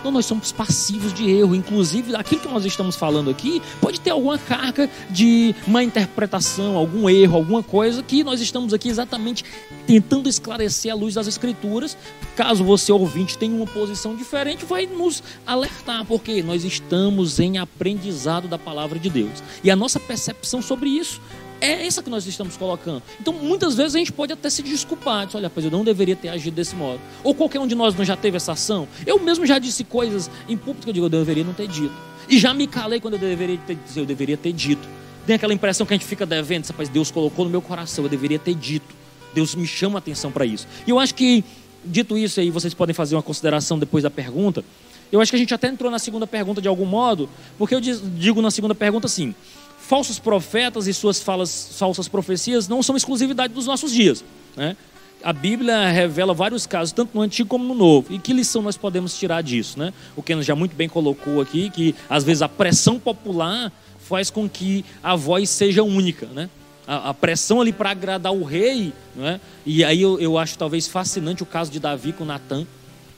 Não, nós somos passivos de erro. Inclusive, aquilo que nós estamos falando aqui pode ter alguma carga de má interpretação, algum erro, alguma coisa que nós estamos aqui exatamente tentando esclarecer à luz das Escrituras. Caso você, ouvinte, tenha uma posição diferente, vai nos alertar, porque nós estamos em aprendizado da palavra de Deus. E a nossa percepção sobre isso é essa que nós estamos colocando. Então, muitas vezes a gente pode até se desculpar. Diz, Olha, pois eu não deveria ter agido desse modo. Ou qualquer um de nós não já teve essa ação. Eu mesmo já disse coisas em público que eu digo, eu deveria não ter dito. E já me calei quando eu deveria ter, eu deveria ter dito. Tem aquela impressão que a gente fica devendo. Rapaz, Deus colocou no meu coração, eu deveria ter dito. Deus me chama a atenção para isso. E eu acho que, dito isso aí, vocês podem fazer uma consideração depois da pergunta. Eu acho que a gente até entrou na segunda pergunta de algum modo, porque eu digo na segunda pergunta assim: falsos profetas e suas falas, falsas profecias não são exclusividade dos nossos dias. Né? A Bíblia revela vários casos, tanto no Antigo como no Novo. E que lição nós podemos tirar disso? Né? O Ken já muito bem colocou aqui que, às vezes, a pressão popular faz com que a voz seja única. Né? A, a pressão ali para agradar o rei. Né? E aí eu, eu acho talvez fascinante o caso de Davi com Natan.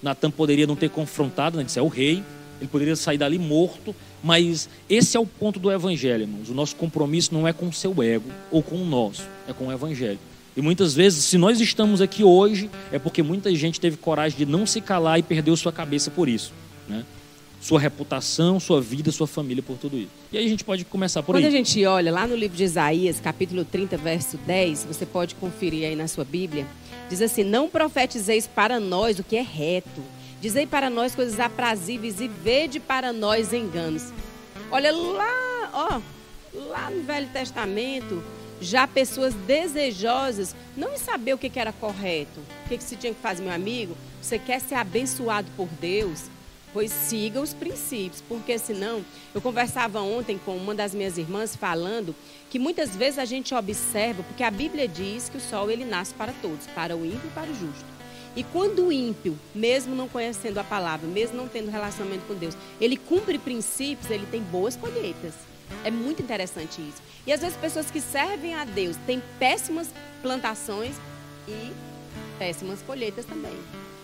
Natan poderia não ter confrontado, né? disse, é o rei. Ele poderia sair dali morto, mas esse é o ponto do evangelho, irmãos. O nosso compromisso não é com o seu ego ou com o nosso, é com o evangelho. E muitas vezes, se nós estamos aqui hoje, é porque muita gente teve coragem de não se calar e perdeu sua cabeça por isso. Né? Sua reputação, sua vida, sua família por tudo isso. E aí a gente pode começar por Quando aí. Quando a gente olha lá no livro de Isaías, capítulo 30, verso 10, você pode conferir aí na sua Bíblia, diz assim: Não profetizeis para nós o que é reto, Dizei para nós coisas aprazíveis e vede para nós enganos. Olha lá, ó, lá no Velho Testamento, já pessoas desejosas, não em saber o que era correto, o que se tinha que fazer, meu amigo. Você quer ser abençoado por Deus? Pois siga os princípios, porque senão, eu conversava ontem com uma das minhas irmãs falando que muitas vezes a gente observa, porque a Bíblia diz que o sol ele nasce para todos, para o ímpio e para o justo. E quando o ímpio, mesmo não conhecendo a palavra, mesmo não tendo relacionamento com Deus, ele cumpre princípios, ele tem boas colheitas. É muito interessante isso. E às vezes pessoas que servem a Deus têm péssimas plantações e péssimas colheitas também.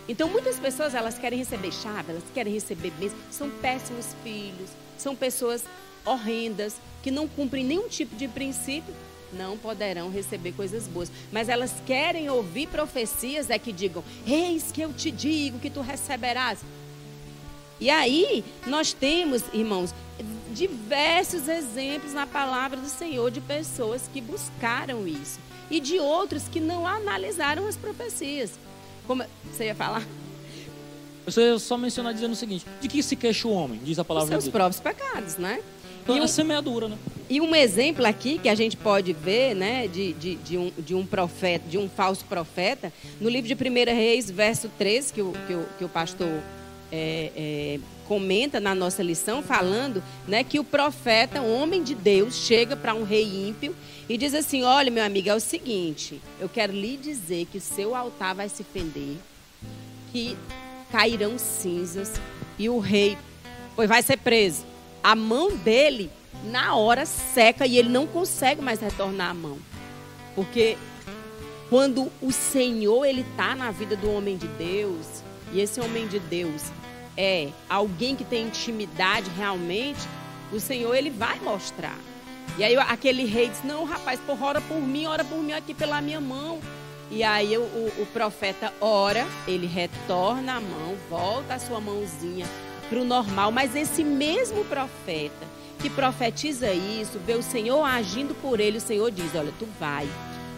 Então muitas pessoas elas querem receber chave, elas querem receber bênçãos, são péssimos filhos, são pessoas horrendas que não cumprem nenhum tipo de princípio, não poderão receber coisas boas. Mas elas querem ouvir profecias é que digam: Eis que eu te digo que tu receberás. E aí nós temos, irmãos, diversos exemplos na palavra do Senhor de pessoas que buscaram isso e de outros que não analisaram as profecias. Como você ia falar? Você só mencionar dizendo o seguinte: de que se queixa o homem? Diz a palavra Os seus próprios pecados, né? E um, semeadura, né? E um exemplo aqui que a gente pode ver, né, de, de, de, um, de um profeta, de um falso profeta, no livro de 1 Reis, verso 13, que o, que o, que o pastor é, é, comenta na nossa lição, falando né, que o profeta, um homem de Deus, chega para um rei ímpio e diz assim: Olha, meu amigo, é o seguinte, eu quero lhe dizer que seu altar vai se fender, que cairão cinzas e o rei pois vai ser preso. A mão dele, na hora, seca e ele não consegue mais retornar a mão. Porque quando o Senhor ele está na vida do homem de Deus, e esse homem de Deus é alguém que tem intimidade realmente, o Senhor ele vai mostrar. E aí aquele rei diz: Não, rapaz, por ora por mim, ora por mim aqui pela minha mão. E aí o, o profeta ora, ele retorna a mão, volta a sua mãozinha para o normal. Mas esse mesmo profeta que profetiza isso, vê o Senhor agindo por ele, o Senhor diz: Olha, tu vai,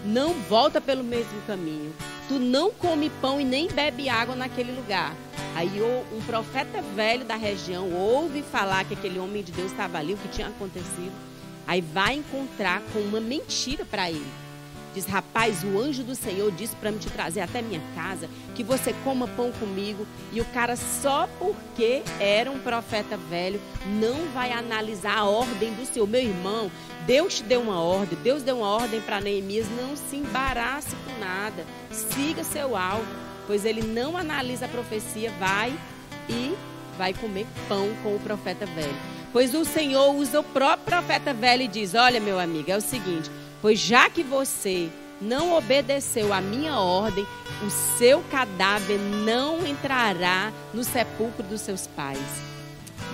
não volta pelo mesmo caminho. Tu não come pão e nem bebe água naquele lugar. Aí um profeta velho da região ouve falar que aquele homem de Deus estava ali, o que tinha acontecido. Aí vai encontrar com uma mentira para ele. Diz, rapaz, o anjo do Senhor disse para me te trazer até minha casa, que você coma pão comigo. E o cara, só porque era um profeta velho, não vai analisar a ordem do Senhor. Meu irmão, Deus te deu uma ordem, Deus deu uma ordem para Neemias, não se embarace com nada. Siga seu alvo pois ele não analisa a profecia, vai e vai comer pão com o profeta velho. Pois o Senhor usa o próprio profeta velho e diz: Olha, meu amigo, é o seguinte: pois já que você não obedeceu a minha ordem, o seu cadáver não entrará no sepulcro dos seus pais.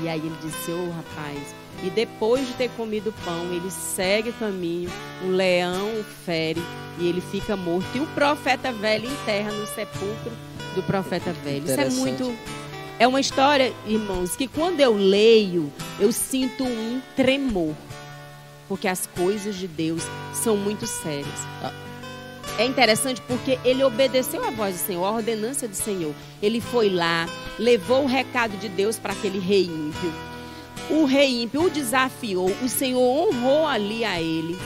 E aí ele disse: Ô oh, rapaz, e depois de ter comido pão, ele segue o caminho, um leão o fere e ele fica morto. E o profeta velho enterra no sepulcro do profeta velho. Isso é muito. É uma história, irmãos, que quando eu leio, eu sinto um tremor. Porque as coisas de Deus são muito sérias. Ah. É interessante porque ele obedeceu a voz do Senhor, a ordenança do Senhor. Ele foi lá, levou o recado de Deus para aquele rei ímpio o rei ímpio o desafiou, o Senhor honrou ali a ele.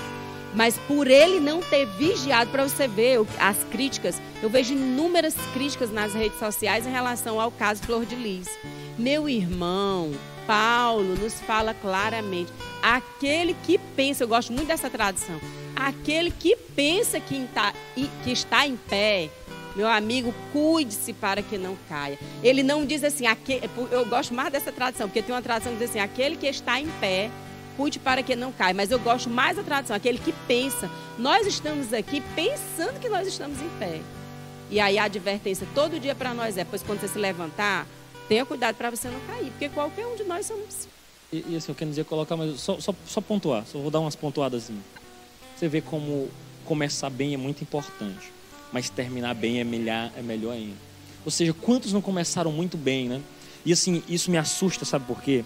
Mas por ele não ter vigiado, para você ver as críticas, eu vejo inúmeras críticas nas redes sociais em relação ao caso Flor de Lis. Meu irmão, Paulo nos fala claramente: aquele que pensa, eu gosto muito dessa tradução, aquele que pensa que está, que está em pé, meu amigo, cuide-se para que não caia. Ele não diz assim, eu gosto mais dessa tradução, porque tem uma tradução que diz assim, aquele que está em pé, cuide para que não caia. Mas eu gosto mais da tradução, aquele que pensa. Nós estamos aqui pensando que nós estamos em pé. E aí a advertência todo dia para nós é, pois quando você se levantar, tenha cuidado para você não cair, porque qualquer um de nós somos. E assim, eu quero dizer, colocar, mas só, só, só pontuar, só vou dar umas pontuadas. Você vê como começar bem é muito importante mas terminar bem é melhor, é melhor ainda. Ou seja, quantos não começaram muito bem, né? E assim, isso me assusta, sabe por quê?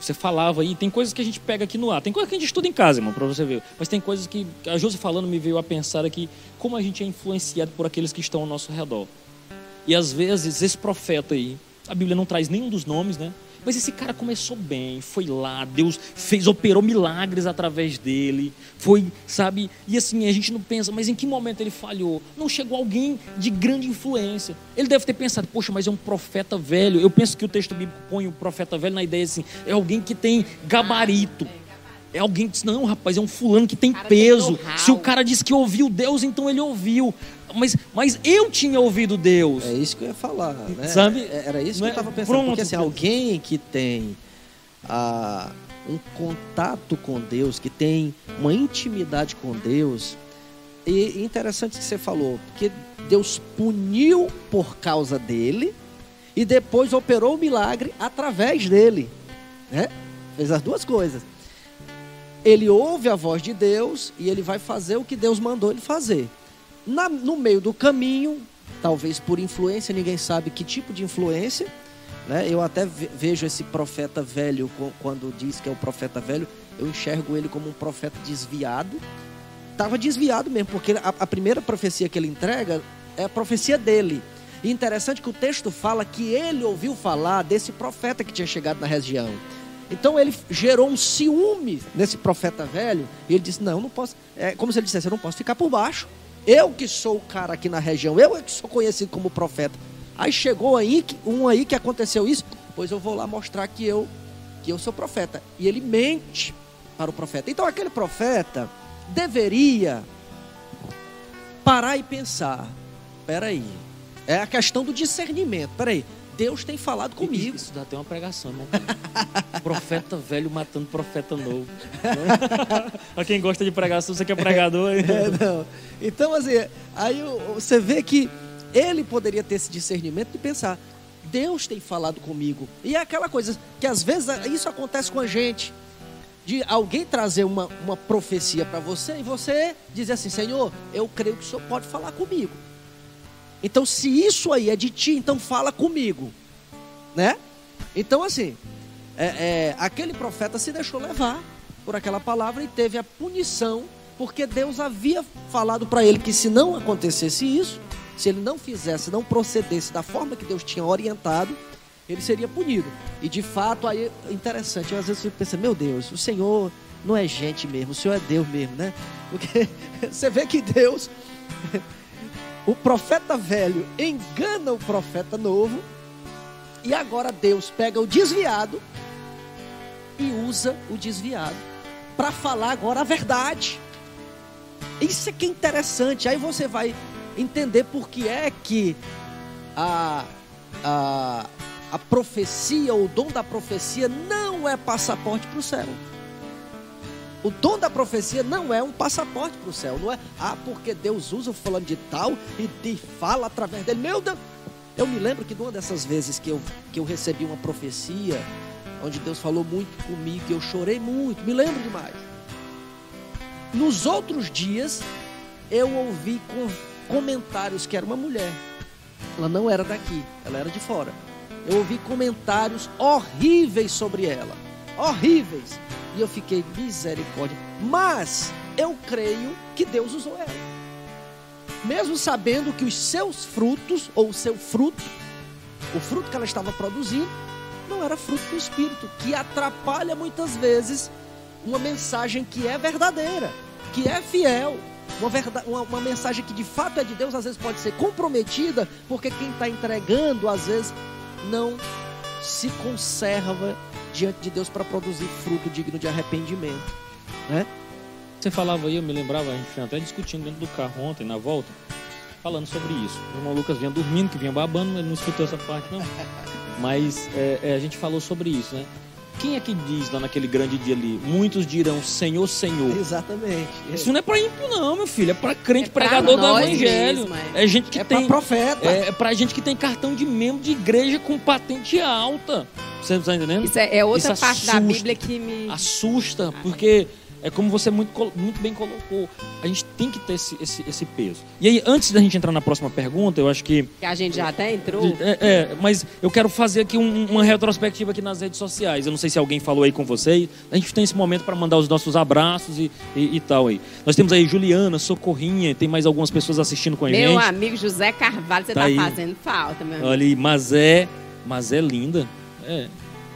Você falava aí, tem coisas que a gente pega aqui no ar, tem coisas que a gente estuda em casa, irmão, para você ver. Mas tem coisas que a Josi falando me veio a pensar aqui como a gente é influenciado por aqueles que estão ao nosso redor. E às vezes esse profeta aí, a Bíblia não traz nenhum dos nomes, né? Mas esse cara começou bem, foi lá, Deus fez, operou milagres através dele, foi, sabe? E assim, a gente não pensa, mas em que momento ele falhou? Não chegou alguém de grande influência. Ele deve ter pensado, poxa, mas é um profeta velho. Eu penso que o texto bíblico põe o profeta velho na ideia assim, é alguém que tem gabarito. É alguém que diz, não, rapaz, é um fulano que tem peso. Tem Se o cara disse que ouviu Deus, então ele ouviu mas, mas eu tinha ouvido Deus. É isso que eu ia falar, né? Sabe? É, era isso que eu estava é? pensando. Pronto. Porque assim, alguém que tem ah, um contato com Deus, que tem uma intimidade com Deus, e interessante que você falou, porque Deus puniu por causa dele e depois operou o milagre através dele, né? Fez as duas coisas. Ele ouve a voz de Deus e ele vai fazer o que Deus mandou ele fazer. Na, no meio do caminho, talvez por influência, ninguém sabe que tipo de influência. Né? Eu até vejo esse profeta velho, quando diz que é o profeta velho, eu enxergo ele como um profeta desviado. Estava desviado mesmo, porque a, a primeira profecia que ele entrega é a profecia dele. E interessante que o texto fala que ele ouviu falar desse profeta que tinha chegado na região. Então ele gerou um ciúme nesse profeta velho. E ele disse: Não, não posso. É como se ele dissesse: Eu não posso ficar por baixo. Eu que sou o cara aqui na região, eu é que sou conhecido como profeta. Aí chegou aí um aí que aconteceu isso, pois eu vou lá mostrar que eu que eu sou profeta. E ele mente para o profeta. Então aquele profeta deveria parar e pensar. Peraí, é a questão do discernimento. Peraí, Deus tem falado comigo. Isso dá até uma pregação, né? profeta velho matando profeta novo. Para quem gosta de pregação, você que é pregador. é, não. Então, assim, aí você vê que ele poderia ter esse discernimento de pensar: Deus tem falado comigo. E é aquela coisa que às vezes isso acontece com a gente. De alguém trazer uma, uma profecia para você e você dizer assim: Senhor, eu creio que o Senhor pode falar comigo. Então, se isso aí é de ti, então fala comigo, né? Então, assim, é, é, aquele profeta se deixou levar por aquela palavra e teve a punição, porque Deus havia falado para ele que se não acontecesse isso, se ele não fizesse, não procedesse da forma que Deus tinha orientado, ele seria punido. E de fato, aí é interessante, às vezes fico pensando, meu Deus, o Senhor não é gente mesmo, o Senhor é Deus mesmo, né? Porque você vê que Deus o profeta velho engana o profeta novo, e agora Deus pega o desviado e usa o desviado para falar agora a verdade. Isso é que é interessante. Aí você vai entender por que é que a, a, a profecia, o dom da profecia, não é passaporte para o céu. O dom da profecia não é um passaporte para o céu, não é? Ah, porque Deus usa o fulano de tal e te fala através dele. Meu Deus! Eu me lembro que numa dessas vezes que eu, que eu recebi uma profecia, onde Deus falou muito comigo, eu chorei muito, me lembro demais. Nos outros dias, eu ouvi com comentários que era uma mulher. Ela não era daqui, ela era de fora. Eu ouvi comentários horríveis sobre ela. Horríveis e eu fiquei, misericórdia. Mas eu creio que Deus usou ela. Mesmo sabendo que os seus frutos, ou o seu fruto, o fruto que ela estava produzindo, não era fruto do Espírito, que atrapalha muitas vezes uma mensagem que é verdadeira, que é fiel. Uma, verdade, uma, uma mensagem que de fato é de Deus, às vezes pode ser comprometida, porque quem está entregando, às vezes, não se conserva diante de Deus para produzir fruto digno de arrependimento, né? Você falava aí, eu me lembrava, a gente foi até discutindo dentro do carro ontem, na volta, falando sobre isso. O irmão Lucas vinha dormindo, que vinha babando, ele não escutou essa parte não. Mas é, é, a gente falou sobre isso, né? Quem é que diz lá naquele grande dia ali? Muitos dirão Senhor, Senhor. Exatamente. Isso não é para ímpio, não, meu filho. É para crente, é pregador do evangelho. Mesmo, é. é gente que é tem. Pra profeta. É, é para gente que tem cartão de membro de igreja com patente alta. Você está entendendo? Isso é, é outra Isso parte assusta, da Bíblia que me. Assusta, porque é como você muito, muito bem colocou. A gente tem que ter esse, esse, esse peso. E aí, antes da gente entrar na próxima pergunta, eu acho que. Que a gente já até entrou. É, é mas eu quero fazer aqui um, uma retrospectiva aqui nas redes sociais. Eu não sei se alguém falou aí com vocês. A gente tem esse momento para mandar os nossos abraços e, e, e, tal aí. Nós temos aí Juliana, Socorrinha, tem mais algumas pessoas assistindo com a meu gente. Meu amigo José Carvalho, você tá, tá fazendo falta, meu amigo. Olha aí, mas é, mas é linda. É.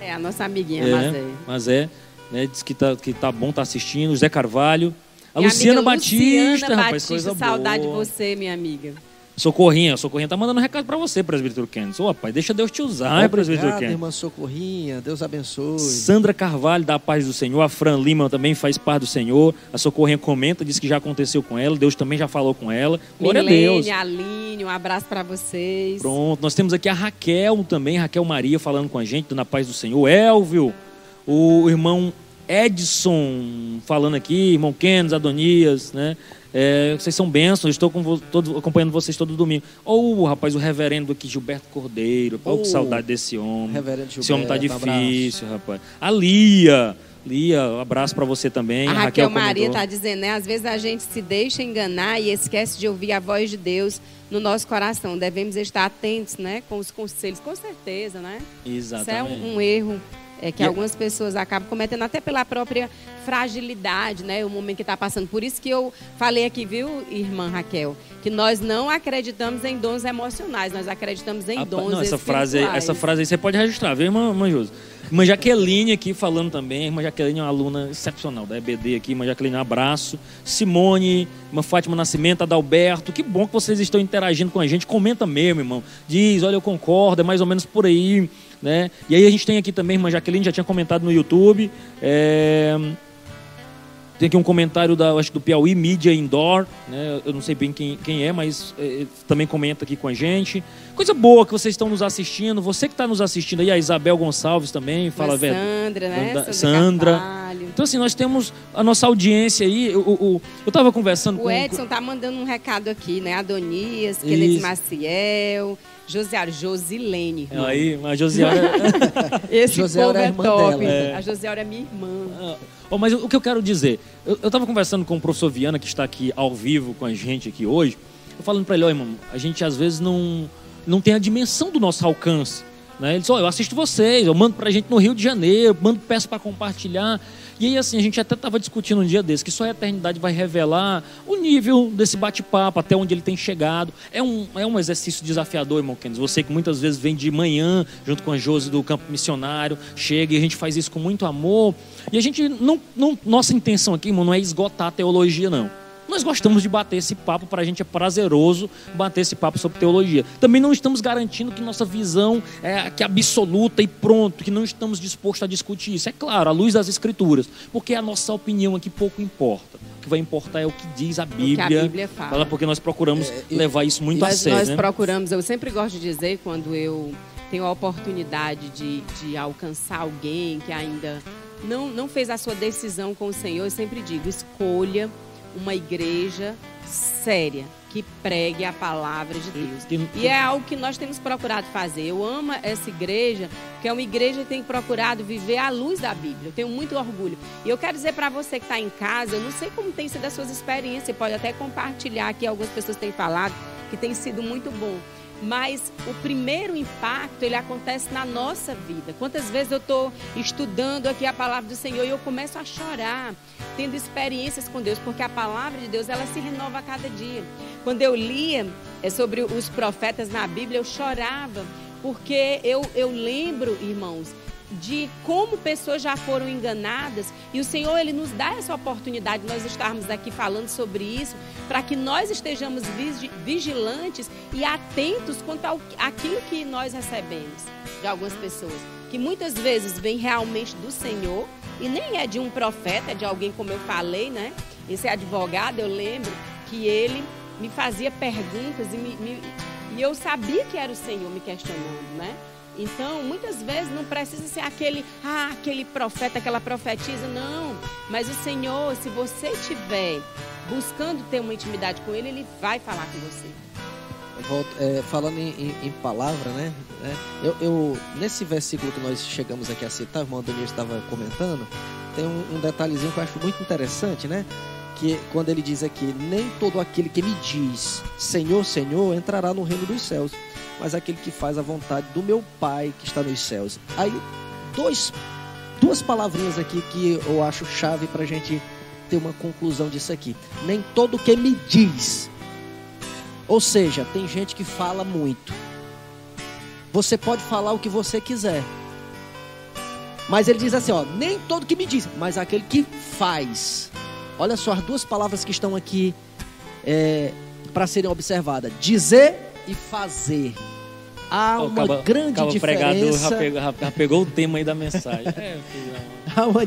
É, a nossa amiguinha, é, Mazé. Mazé, né, diz que tá, que tá bom, tá assistindo. Zé Carvalho. A Luciana Batista, Luciana rapaz, Batista, coisa saudade boa. de você, minha amiga. Socorrinha, Socorrinha tá mandando um recado para você, presbítero Kennedy. Ô, rapaz, deixa Deus te usar, presbítero Kennedy. irmã Socorrinha, Deus abençoe. Sandra Carvalho, da paz do Senhor. A Fran Lima também faz parte do Senhor. A Socorrinha comenta, diz que já aconteceu com ela. Deus também já falou com ela. Glória Milene, a Deus. Aline, um abraço para vocês. Pronto, nós temos aqui a Raquel também, Raquel Maria falando com a gente, na paz do Senhor. Elvio, o irmão Edson falando aqui, irmão Kennedy, Adonias, né? É, vocês são bênçãos, estou com todo, acompanhando vocês todo domingo. Ou o rapaz, o reverendo aqui, Gilberto Cordeiro. Oh, que saudade desse homem. Reverendo Gilberto, Esse homem tá difícil, um rapaz. A Lia. Lia, um abraço para você também. A Raquel, Raquel Maria está dizendo, né? Às vezes a gente se deixa enganar e esquece de ouvir a voz de Deus no nosso coração. Devemos estar atentos, né? Com os conselhos, com certeza, né? Exatamente. Isso é um, um erro é, que e algumas pessoas acabam cometendo até pela própria fragilidade, né? O momento que está passando. Por isso que eu falei aqui, viu, irmã Raquel, que nós não acreditamos em dons emocionais, nós acreditamos em dons não, essa frase, essa frase aí você pode registrar, viu, irmã, irmã Josi? Irmã Jaqueline aqui falando também. Irmã Jaqueline é uma aluna excepcional da EBD aqui. Irmã Jaqueline, um abraço. Simone, irmã Fátima Nascimento, Adalberto. Que bom que vocês estão interagindo com a gente. Comenta mesmo, irmão. Diz, olha, eu concordo, é mais ou menos por aí. Né? E aí a gente tem aqui também, irmã Jaqueline, já tinha comentado no YouTube. É... Tem aqui um comentário da, acho, do Piauí Media Indoor, né? Eu não sei bem quem, quem é, mas é, também comenta aqui com a gente. Coisa boa que vocês estão nos assistindo. Você que está nos assistindo aí, a Isabel Gonçalves também, fala velho. Sandra, né? Sandra. Sandra. Então, assim, nós temos a nossa audiência aí. eu estava conversando o com... O Edson tá mandando um recado aqui, né? Adonias, Kennedy Maciel... Josiara, Josilene. Irmão. Aí, a Josiara. Esse Josiara é, é top. Dela. É. A Josiara é minha irmã. Ah, oh, mas o que eu quero dizer, eu estava conversando com o professor Viana, que está aqui ao vivo com a gente aqui hoje. Eu falando para ele, ó, oh, irmão, a gente às vezes não, não tem a dimensão do nosso alcance. Né? Ele disse, ó, oh, eu assisto vocês, eu mando para a gente no Rio de Janeiro, mando peço para compartilhar. E aí, assim, a gente até estava discutindo um dia desse, que só a eternidade vai revelar o nível desse bate-papo, até onde ele tem chegado. É um, é um exercício desafiador, irmão Kennedy. Você que muitas vezes vem de manhã, junto com a Josi do campo missionário, chega e a gente faz isso com muito amor. E a gente, não, não nossa intenção aqui, irmão, não é esgotar a teologia, não. Nós gostamos de bater esse papo, para a gente é prazeroso bater esse papo sobre teologia. Também não estamos garantindo que nossa visão é que é absoluta e pronto, que não estamos dispostos a discutir isso. É claro, à luz das Escrituras, porque a nossa opinião aqui pouco importa. O que vai importar é o que diz a Bíblia. O que a Bíblia fala. Porque nós procuramos é, levar isso muito a sério. Nós né? procuramos, eu sempre gosto de dizer, quando eu tenho a oportunidade de, de alcançar alguém que ainda não, não fez a sua decisão com o Senhor, eu sempre digo: escolha uma igreja séria, que pregue a palavra de Deus. E é algo que nós temos procurado fazer. Eu amo essa igreja, que é uma igreja que tem procurado viver à luz da Bíblia. Eu tenho muito orgulho. E eu quero dizer para você que está em casa, eu não sei como tem sido as suas experiências, você pode até compartilhar aqui, algumas pessoas têm falado que tem sido muito bom mas o primeiro impacto ele acontece na nossa vida. Quantas vezes eu estou estudando aqui a palavra do Senhor e eu começo a chorar, tendo experiências com Deus, porque a palavra de Deus ela se renova a cada dia. Quando eu lia é, sobre os profetas na Bíblia, eu chorava, porque eu, eu lembro, irmãos, de como pessoas já foram enganadas e o Senhor ele nos dá essa oportunidade de nós estarmos aqui falando sobre isso para que nós estejamos vigilantes e atentos quanto ao aquilo que nós recebemos de algumas pessoas que muitas vezes vem realmente do Senhor e nem é de um profeta, é de alguém como eu falei, né? Esse advogado, eu lembro que ele me fazia perguntas e, me, me, e eu sabia que era o Senhor me questionando, né? Então, muitas vezes não precisa ser aquele, ah, aquele profeta, aquela profetisa, não. Mas o Senhor, se você estiver buscando ter uma intimidade com Ele, Ele vai falar com você. Volto, é, falando em, em, em, palavra, né? É, eu, eu, nesse versículo que nós chegamos aqui a citar, o irmão Daniel estava comentando, tem um, um detalhezinho que eu acho muito interessante, né? Que quando ele diz aqui, nem todo aquele que me diz Senhor, Senhor, entrará no reino dos céus, mas aquele que faz a vontade do meu Pai que está nos céus. Aí, dois, duas palavrinhas aqui que eu acho chave para a gente ter uma conclusão disso aqui. Nem todo que me diz. Ou seja, tem gente que fala muito. Você pode falar o que você quiser. Mas ele diz assim, ó, nem todo que me diz, mas aquele que faz. Olha só as duas palavras que estão aqui é, para serem observadas: dizer e fazer. Há uma Acaba- grande acaba o pregador diferença. já pegou, já- pegou o tema aí da mensagem. É, Há uma,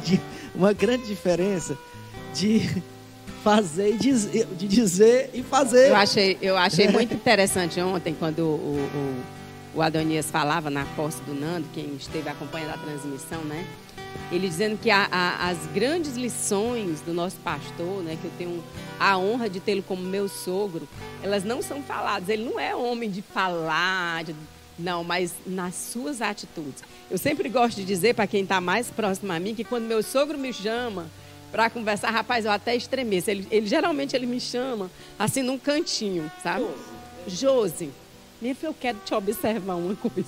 uma grande diferença de fazer e dizer, de dizer e fazer. Eu achei, eu achei muito interessante ontem, quando o, o, o Adonias falava na posse do Nando, quem esteve acompanhando a transmissão, né? Ele dizendo que a- a- as grandes lições do nosso pastor, né, que eu tenho a honra de tê-lo como meu sogro, elas não são faladas. Ele não é homem de falar, de- não, mas nas suas atitudes. Eu sempre gosto de dizer para quem está mais próximo a mim que quando meu sogro me chama para conversar, rapaz, eu até estremeço. Ele, ele geralmente ele me chama assim num cantinho, sabe? Josi. Minha filha, eu quero te observar uma coisa.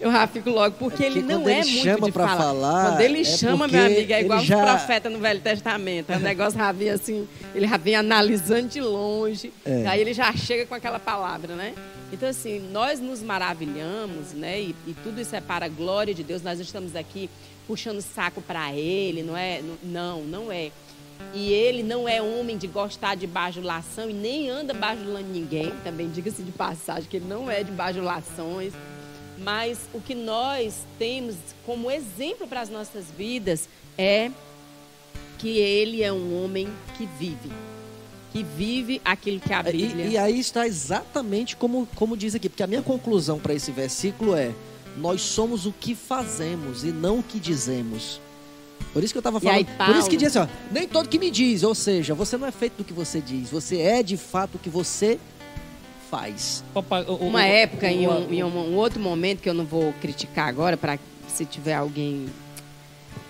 Eu já fico logo, porque, É porque ele não é ele muito chama de falar. falar, Quando ele é chama, meu amigo, é igual já- os profetas no Velho Testamento. É um negócio já vinha assim, ele já vem analisando de longe, É. aí ele já chega com aquela palavra, né? Então, assim, nós nos maravilhamos, né? E, e tudo isso é para a glória de Deus. Nós estamos aqui puxando saco para ele, não é? Não, não é. E ele não é homem de gostar de bajulação e nem anda bajulando ninguém. Também diga-se de passagem que ele não é de bajulações. Mas o que nós temos como exemplo para as nossas vidas é que ele é um homem que vive. Que vive aquilo que a Bíblia. E, e aí está exatamente como, como diz aqui, porque a minha conclusão para esse versículo é: nós somos o que fazemos e não o que dizemos. Por isso que eu estava E aí, falando. por isso que diz assim, ó, nem todo que me diz, ou seja, você não é feito do que você diz, você é de fato o que você faz. O- Uma o- época, em, um, em um- outro momento, que eu não vou criticar agora, para se tiver alguém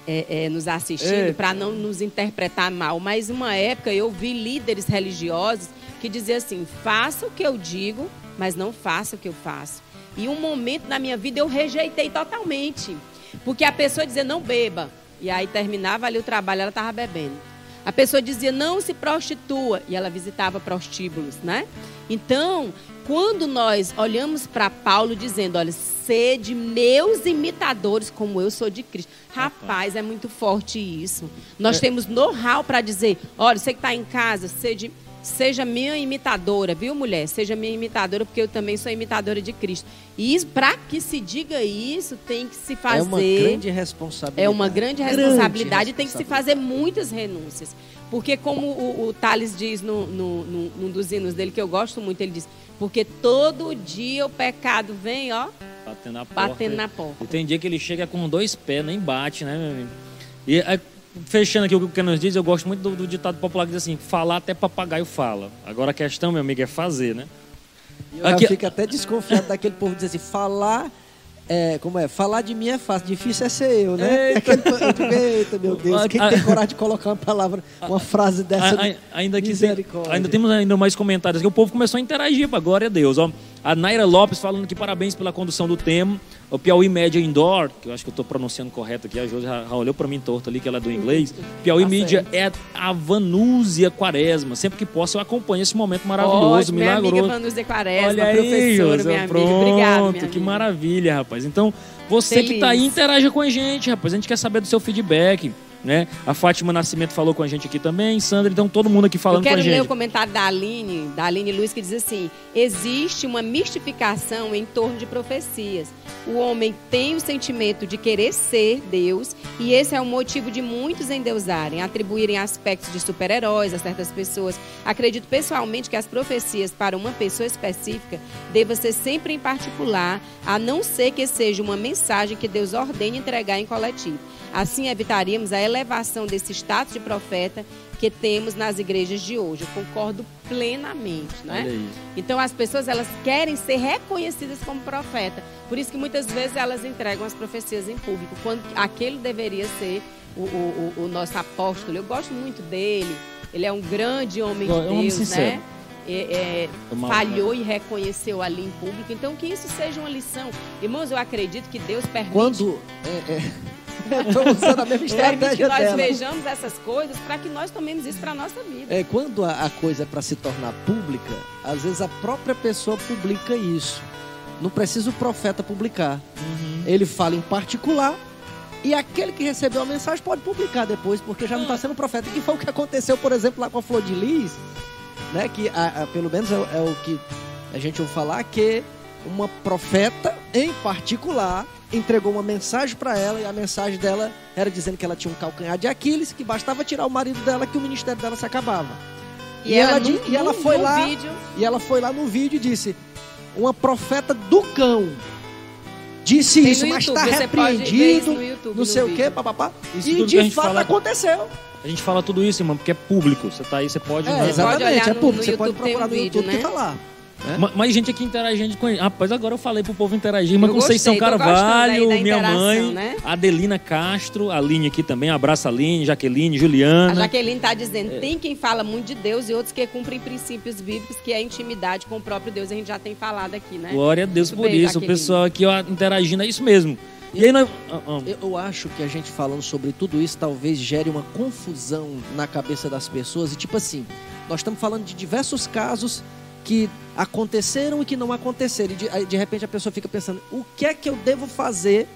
é, é, nos assistindo, para não nos interpretar mal, mas uma época eu vi líderes religiosos que diziam assim: faça o que eu digo, mas não faça o que eu faço. E um momento na minha vida eu rejeitei totalmente. Porque a pessoa dizia, não beba. E aí terminava ali o trabalho, ela estava bebendo. A pessoa dizia, não se prostitua. E ela visitava prostíbulos, né? Então, quando nós olhamos para Paulo dizendo, olha, sede meus imitadores como eu sou de Cristo. Rapaz, é muito forte isso. Nós temos know-how para dizer, olha, você que está em casa, sede, seja minha imitadora, viu, mulher? Seja minha imitadora, porque eu também sou imitadora de Cristo. E para que se diga isso, tem que se fazer... É uma grande responsabilidade. É uma grande Grande responsabilidade e tem que se fazer muitas renúncias. Porque como o, o Thales diz no, no, no- num dos hinos dele, que eu gosto muito, ele diz, porque todo dia o pecado vem, ó, Batendo na porta. batendo na porta. E tem dia que ele chega com dois pés, nem bate, né, meu amigo? E aí, fechando aqui o que o Ken nos diz, eu gosto muito do, do ditado popular que diz assim: falar até papagaio fala. Agora a questão, meu amigo, é fazer, né? E Eu Aqui- fico até desconfiado daquele povo que diz assim, falar. É, como é? Falar de mim é fácil, difícil é ser eu, né? Eita. Aquele eu digo, Eita, meu Deus, quem A- tem coragem de colocar uma palavra, uma frase dessa? A- a- ainda que tem- ainda temos ainda mais comentários aqui. O povo começou a interagir, pá, glória a Deus. Ó. A Naira Lopes falando que parabéns pela condução do tema. O Piauí Média Indoor, que eu acho que eu estou pronunciando correto aqui, a Josi já, já olhou para mim torto ali, que ela é do inglês. Piauí Tá Mídia é a Vanúzia Quaresma. Sempre que posso, eu acompanho esse momento maravilhoso, Ótimo, minha amiga milagroso. Vanúzia Quaresma, Olha aí, professora, Josi, minha amiga. pronto, Obrigada, minha que amiga. maravilha, rapaz. Então, você que tá aí, Feliz. interaja com a gente, rapaz. A gente quer saber do seu feedback, né? A Fátima Nascimento falou com a gente aqui também, Sandra, então todo mundo aqui Eu falando com quero a ler gente. o comentário da Aline, da Aline Luiz, que diz assim: existe uma mistificação em torno de profecias. O homem tem o sentimento de querer ser Deus, e esse é o motivo de muitos endeusarem, atribuírem aspectos de super-heróis a certas pessoas. Acredito pessoalmente que as profecias para uma pessoa específica deva ser sempre em particular, a não ser que seja uma mensagem que Deus ordene entregar em coletivo. Assim evitaríamos a elevação desse status de profeta que temos nas igrejas de hoje. Eu concordo plenamente, né? Então as pessoas elas querem ser reconhecidas como profeta. Por isso que muitas vezes elas entregam as profecias em público, quando aquele deveria ser o, o, o nosso apóstolo. Eu gosto muito dele. Ele é um grande homem de é Deus, né? É, é, falhou e reconheceu ali em público. Então, que isso seja uma lição. Irmãos, eu acredito que Deus permite. Quando. É, é Estou usando a mesma estratégia que nós dela. vejamos essas coisas para que nós tomemos isso para a nossa vida. É, quando a, a coisa é para se tornar pública, às vezes a própria pessoa publica isso. Não precisa o profeta publicar. Uhum. Ele fala em particular e aquele que recebeu a mensagem pode publicar depois, porque já não está sendo profeta. E foi o que aconteceu, por exemplo, lá com a Flor de Lis, né? Que a, a, pelo menos é, é o que a gente ouve falar, que uma profeta em particular entregou uma mensagem para ela e a mensagem dela era dizendo que ela tinha um calcanhar de Aquiles, que bastava tirar o marido dela que o ministério dela se acabava. E, e ela, ela, no, e ela no, foi no lá vídeo... e ela foi lá no vídeo e disse: "Uma profeta do cão disse Tem isso, mas está repreendido, YouTube, não sei o quê, papapá. Isso e de fato fala... aconteceu. A gente fala tudo isso, irmão, porque é público. Você tá aí, você pode. É, exatamente, é público. você pode procurar no YouTube né? que tá lá. É? Mas gente aqui interagindo com ele. Rapaz, agora eu falei pro povo interagir. Mas Conceição Carvalho, minha mãe, né? Adelina Castro, a Aline aqui também. Abraço a Aline, Jaqueline, Juliana. A Jaqueline tá dizendo: é. tem quem fala muito de Deus e outros que cumprem princípios bíblicos, que é a intimidade com o próprio Deus. A gente já tem falado aqui, né? Glória a Deus muito por bem, isso. Jaqueline. O pessoal aqui ó, interagindo, é isso mesmo. E aí nós... Eu acho que a gente falando sobre tudo isso talvez gere uma confusão na cabeça das pessoas. E tipo assim, nós estamos falando de diversos casos que aconteceram e que não aconteceram. E de, de repente a pessoa fica pensando: o que é que eu devo fazer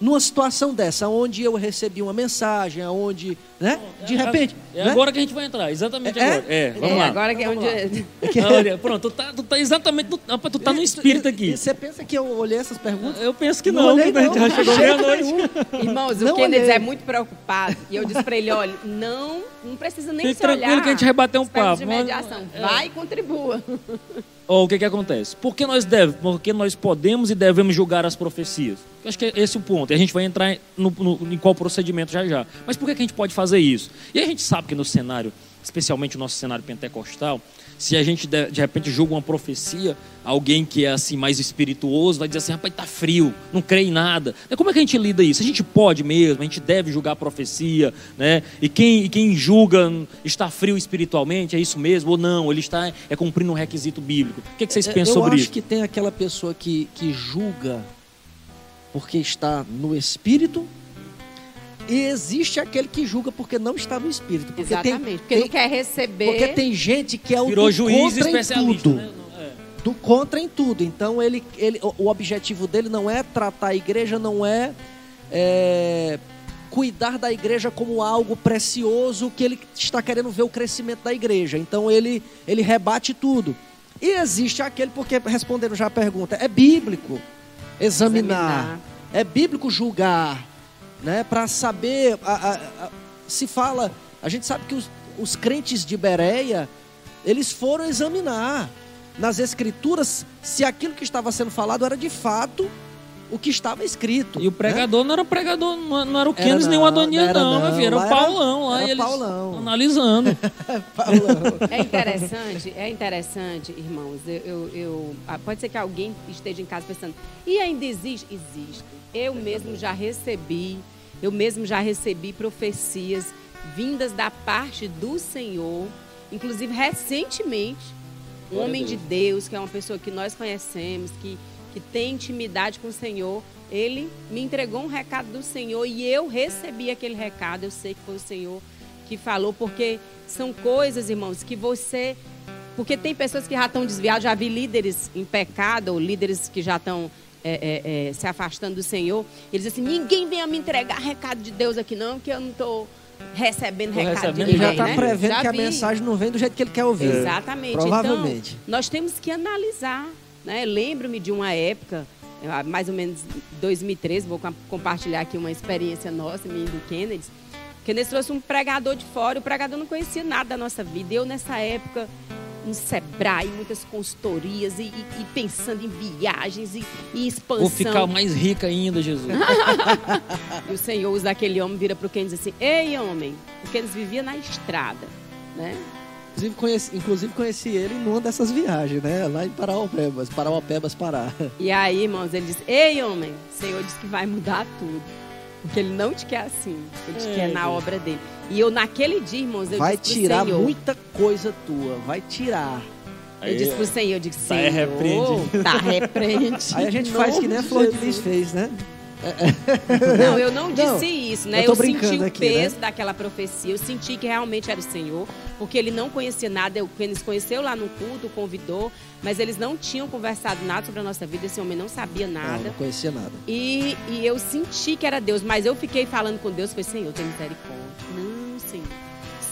numa situação dessa, onde eu recebi uma mensagem, onde, né? De é, repente. É, né? agora que a gente vai entrar, exatamente é? agora. É, vamos é, lá. Agora que é onde. Olha, pronto, tu tá, tu tá exatamente. No, tu tá no espírito aqui. Você pensa que eu olhei essas perguntas? Eu penso que não, não olhei, não. já chegou meia-noite. Irmãos, não o Kennedy é muito preocupado. E eu disse pra ele: olha, não, não precisa nem Fique se tranquilo olhar. que a gente vai bater um papo. De mediação. Mas, vai e contribua. Ou o que, que acontece? Porque nós deve, porque nós podemos e devemos julgar as profecias. Eu acho que é esse o ponto. E a gente vai entrar no, no, em qual procedimento já já. Mas por que, que a gente pode fazer isso? E a gente sabe que no cenário, especialmente o nosso cenário pentecostal, se a gente de, de, repente julga uma profecia, alguém que é assim mais espirituoso vai dizer assim, rapaz, tá frio, não crê em nada. Como é que a gente lida isso? A gente pode mesmo, a gente deve julgar a profecia, né? E quem, e quem julga está frio espiritualmente, é isso mesmo ou não? Ele está é cumprindo um requisito bíblico. O que, é que vocês pensam Eu sobre isso? Eu acho que tem aquela pessoa que, que julga porque está no espírito e existe aquele que julga porque não está no espírito. Porque Exatamente, tem, porque tem, não quer receber. Porque tem gente que é o Virou juiz contra em tudo. Né? É. Do contra em tudo. Então ele, ele, o objetivo dele não é tratar a igreja, não é, é cuidar da igreja como algo precioso que ele está querendo ver o crescimento da igreja. Então ele, ele rebate tudo. E existe aquele, porque respondendo já a pergunta, é bíblico examinar, examinar. é bíblico julgar, né, para saber. A, a, a, se fala, a gente sabe que os, os crentes de Bereia, eles foram examinar nas escrituras se aquilo que estava sendo falado era de fato o que estava escrito. E o pregador né? não era pregador, não era o Keynes nem o Adonias, não, não, era, era o Paulão lá, era eles Paulão. analisando. Paulão. É interessante, é interessante, irmãos. Eu, eu, eu, ah, pode ser que alguém esteja em casa pensando, e ainda existe? Existe. Eu mesmo já recebi, eu mesmo já recebi profecias vindas da parte do Senhor, inclusive recentemente, um homem de Deus, que é uma pessoa que nós conhecemos, que, que tem intimidade com o Senhor, ele me entregou um recado do Senhor e eu recebi aquele recado. Eu sei que foi o Senhor que falou, porque são coisas, irmãos, que você. Porque tem pessoas que já estão desviadas, já vi líderes em pecado, ou líderes que já estão é, é, é, se afastando do Senhor, eles dizem assim: ninguém venha me entregar recado de Deus aqui, não, que eu não estou recebendo tô recado recebendo, de ninguém. Ele já está né? prevendo já que vi. a mensagem não vem do jeito que ele quer ouvir. Exatamente. Provavelmente. Então, nós temos que analisar. Né? Lembro-me de uma época, mais ou menos 2013, vou compartilhar aqui uma experiência nossa, minha do Kennedy. Kennedy trouxe um pregador de fora, o pregador não conhecia nada da nossa vida. Eu, nessa época, no Sebrae, muitas consultorias e, e, e pensando em viagens e, e, expansão. Vou ficar mais rica ainda, Jesus. e o Senhor usa aquele homem, vira para o Keynes e diz assim: Ei, homem, porque eles viviam na estrada, né? Inclusive conheci, inclusive conheci ele numa dessas viagens, né? Lá em Parauapebas, Parauapebas, Pará. E aí, irmãos, ele disse: Ei, homem, o Senhor disse que vai mudar tudo. Porque ele não te quer assim. Ele te é, quer na Deus. obra dele. E eu, naquele dia, irmãos, eu vai disse tirar Senhor, muita coisa tua. Vai tirar. Eu disse pro Senhor, eu disse, tá Senhor, repreende. tá repreende. Aí a gente faz que nem a Flor de Lis fez, né? Não, eu não disse não, isso, né? Eu, eu senti o aqui, peso né? daquela profecia. Eu senti que realmente era o Senhor, porque ele não conhecia nada. Pênis conheceu lá no culto, convidou, mas eles não tinham conversado nada sobre a nossa vida. Esse homem não sabia nada. Não, não conhecia nada. E, e eu senti que era Deus, mas eu fiquei falando com Deus, foi Senhor, tem misericórdia. Não, Senhor.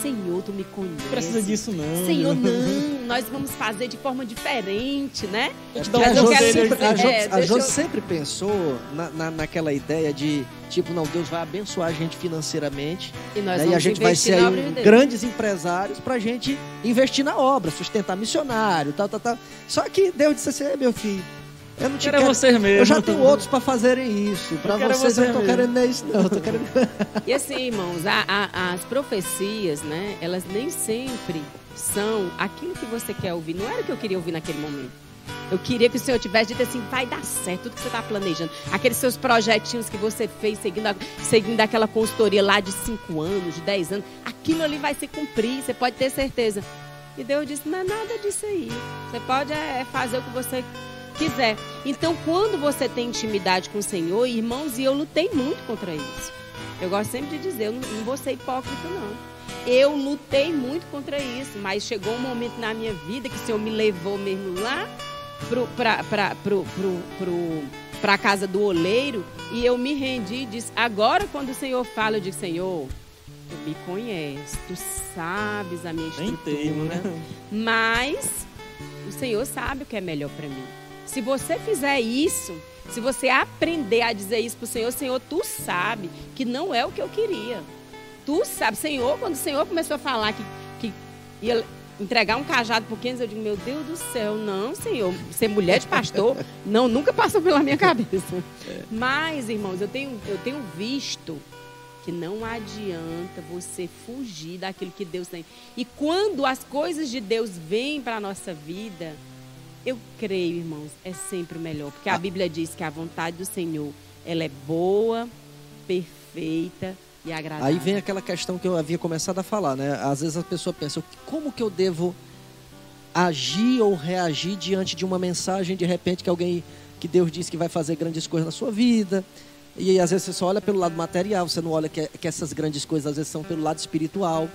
Senhor, tu me conhece. Não precisa disso, não. Senhor, não. Nós vamos fazer de forma diferente, né? É então, a Jô sempre, é, eu... sempre pensou na, na, naquela ideia de, tipo, não, Deus vai abençoar a gente financeiramente. E, nós né? e a gente vai ser aí grandes empresários pra gente investir na obra, sustentar missionário, tal, tal, tal. Só que Deus disse assim, meu filho, eu não te quero, você mesmo. Eu já tenho outros para fazerem isso. Para vocês você eu não tô mesmo. querendo isso, não. tô querendo... e assim, irmãos, a, a, as profecias, né? Elas nem sempre são aquilo que você quer ouvir. Não era o que eu queria ouvir naquele momento. Eu queria que o Senhor tivesse dito assim, vai dar certo, tudo que você está planejando. Aqueles seus projetinhos que você fez, seguindo, a, seguindo aquela consultoria lá de 5 anos, de 10 anos, aquilo ali vai se cumprir, você pode ter certeza. E Deus disse, não é nada disso aí. Você pode é, fazer o que você quiser. Então, quando você tem intimidade com o Senhor, irmãos, e eu lutei muito contra isso. Eu gosto sempre de dizer, eu não, não vou ser hipócrita, não. Eu lutei muito contra isso, mas chegou um momento na minha vida que o Senhor me levou mesmo lá para pro, casa do oleiro e eu me rendi e disse, agora quando o Senhor fala, eu digo, Senhor, tu me conheces, tu sabes a minha estrutura, né? mas o Senhor sabe o que é melhor para mim. Se você fizer isso, se você aprender a dizer isso para o Senhor, Senhor, tu sabe que não é o que eu queria. Tu sabe, Senhor, quando o Senhor começou a falar que, que ia entregar um cajado por 500, eu digo, meu Deus do céu, não, Senhor, ser mulher de pastor, não, nunca passou pela minha cabeça. Mas, irmãos, eu tenho, eu tenho visto que não adianta você fugir daquilo que Deus tem. E quando as coisas de Deus vêm para a nossa vida, eu creio, irmãos, é sempre o melhor, porque a ah. Bíblia diz que a vontade do Senhor, ela é boa, perfeita e agradável. Aí vem aquela questão que eu havia começado a falar, né? Às vezes a pessoa pensa, como que eu devo agir ou reagir diante de uma mensagem de repente que alguém que Deus diz que vai fazer grandes coisas na sua vida. E às vezes você só olha pelo lado material, você não olha que, que essas grandes coisas às vezes são pelo lado espiritual,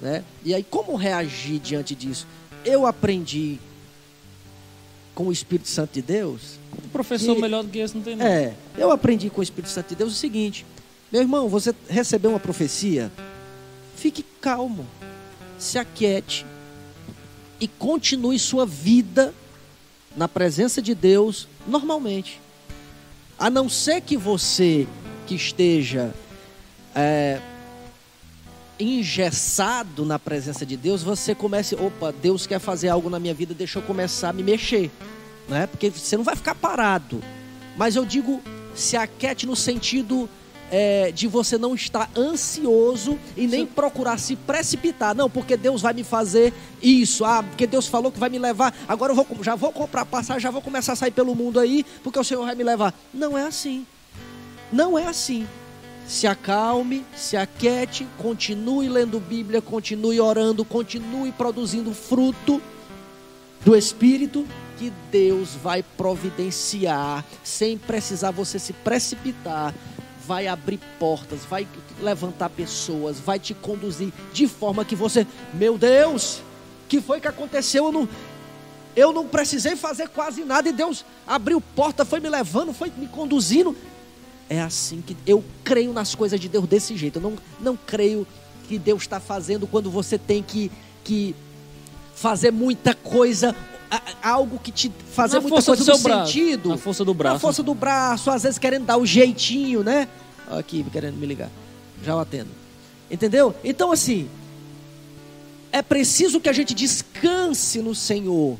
né? E aí como reagir diante disso? Eu aprendi com o Espírito Santo de Deus. Um professor que, melhor do que esse não tem nada. É, eu aprendi com o Espírito Santo de Deus o seguinte: meu irmão, você recebeu uma profecia, fique calmo, se aquiete e continue sua vida na presença de Deus normalmente. A não ser que você que esteja é, engessado na presença de Deus, você comece, opa, Deus quer fazer algo na minha vida, deixa eu começar a me mexer, né? Porque você não vai ficar parado. Mas eu digo, se aquete no sentido é, de você não estar ansioso e nem Sim. procurar se precipitar. Não, porque Deus vai me fazer isso. Ah, porque Deus falou que vai me levar. Agora eu vou, já vou comprar passagem, já vou começar a sair pelo mundo aí, porque o Senhor vai me levar. Não é assim. Não é assim se acalme, se aquiete, continue lendo Bíblia, continue orando, continue produzindo fruto do Espírito que Deus vai providenciar, sem precisar você se precipitar, vai abrir portas, vai levantar pessoas, vai te conduzir de forma que você, meu Deus, que foi que aconteceu? Eu não, eu não precisei fazer quase nada e Deus abriu porta, foi me levando, foi me conduzindo. É assim que eu creio nas coisas de Deus desse jeito. Eu não, não creio que Deus está fazendo quando você tem que, que fazer muita coisa, algo que te fazer na muita coisa no sentido. Na força do braço. Na força do braço, às vezes querendo dar o jeitinho, né? Aqui, querendo me ligar. Já o atendo. Entendeu? Então, assim, é preciso que a gente descanse no Senhor.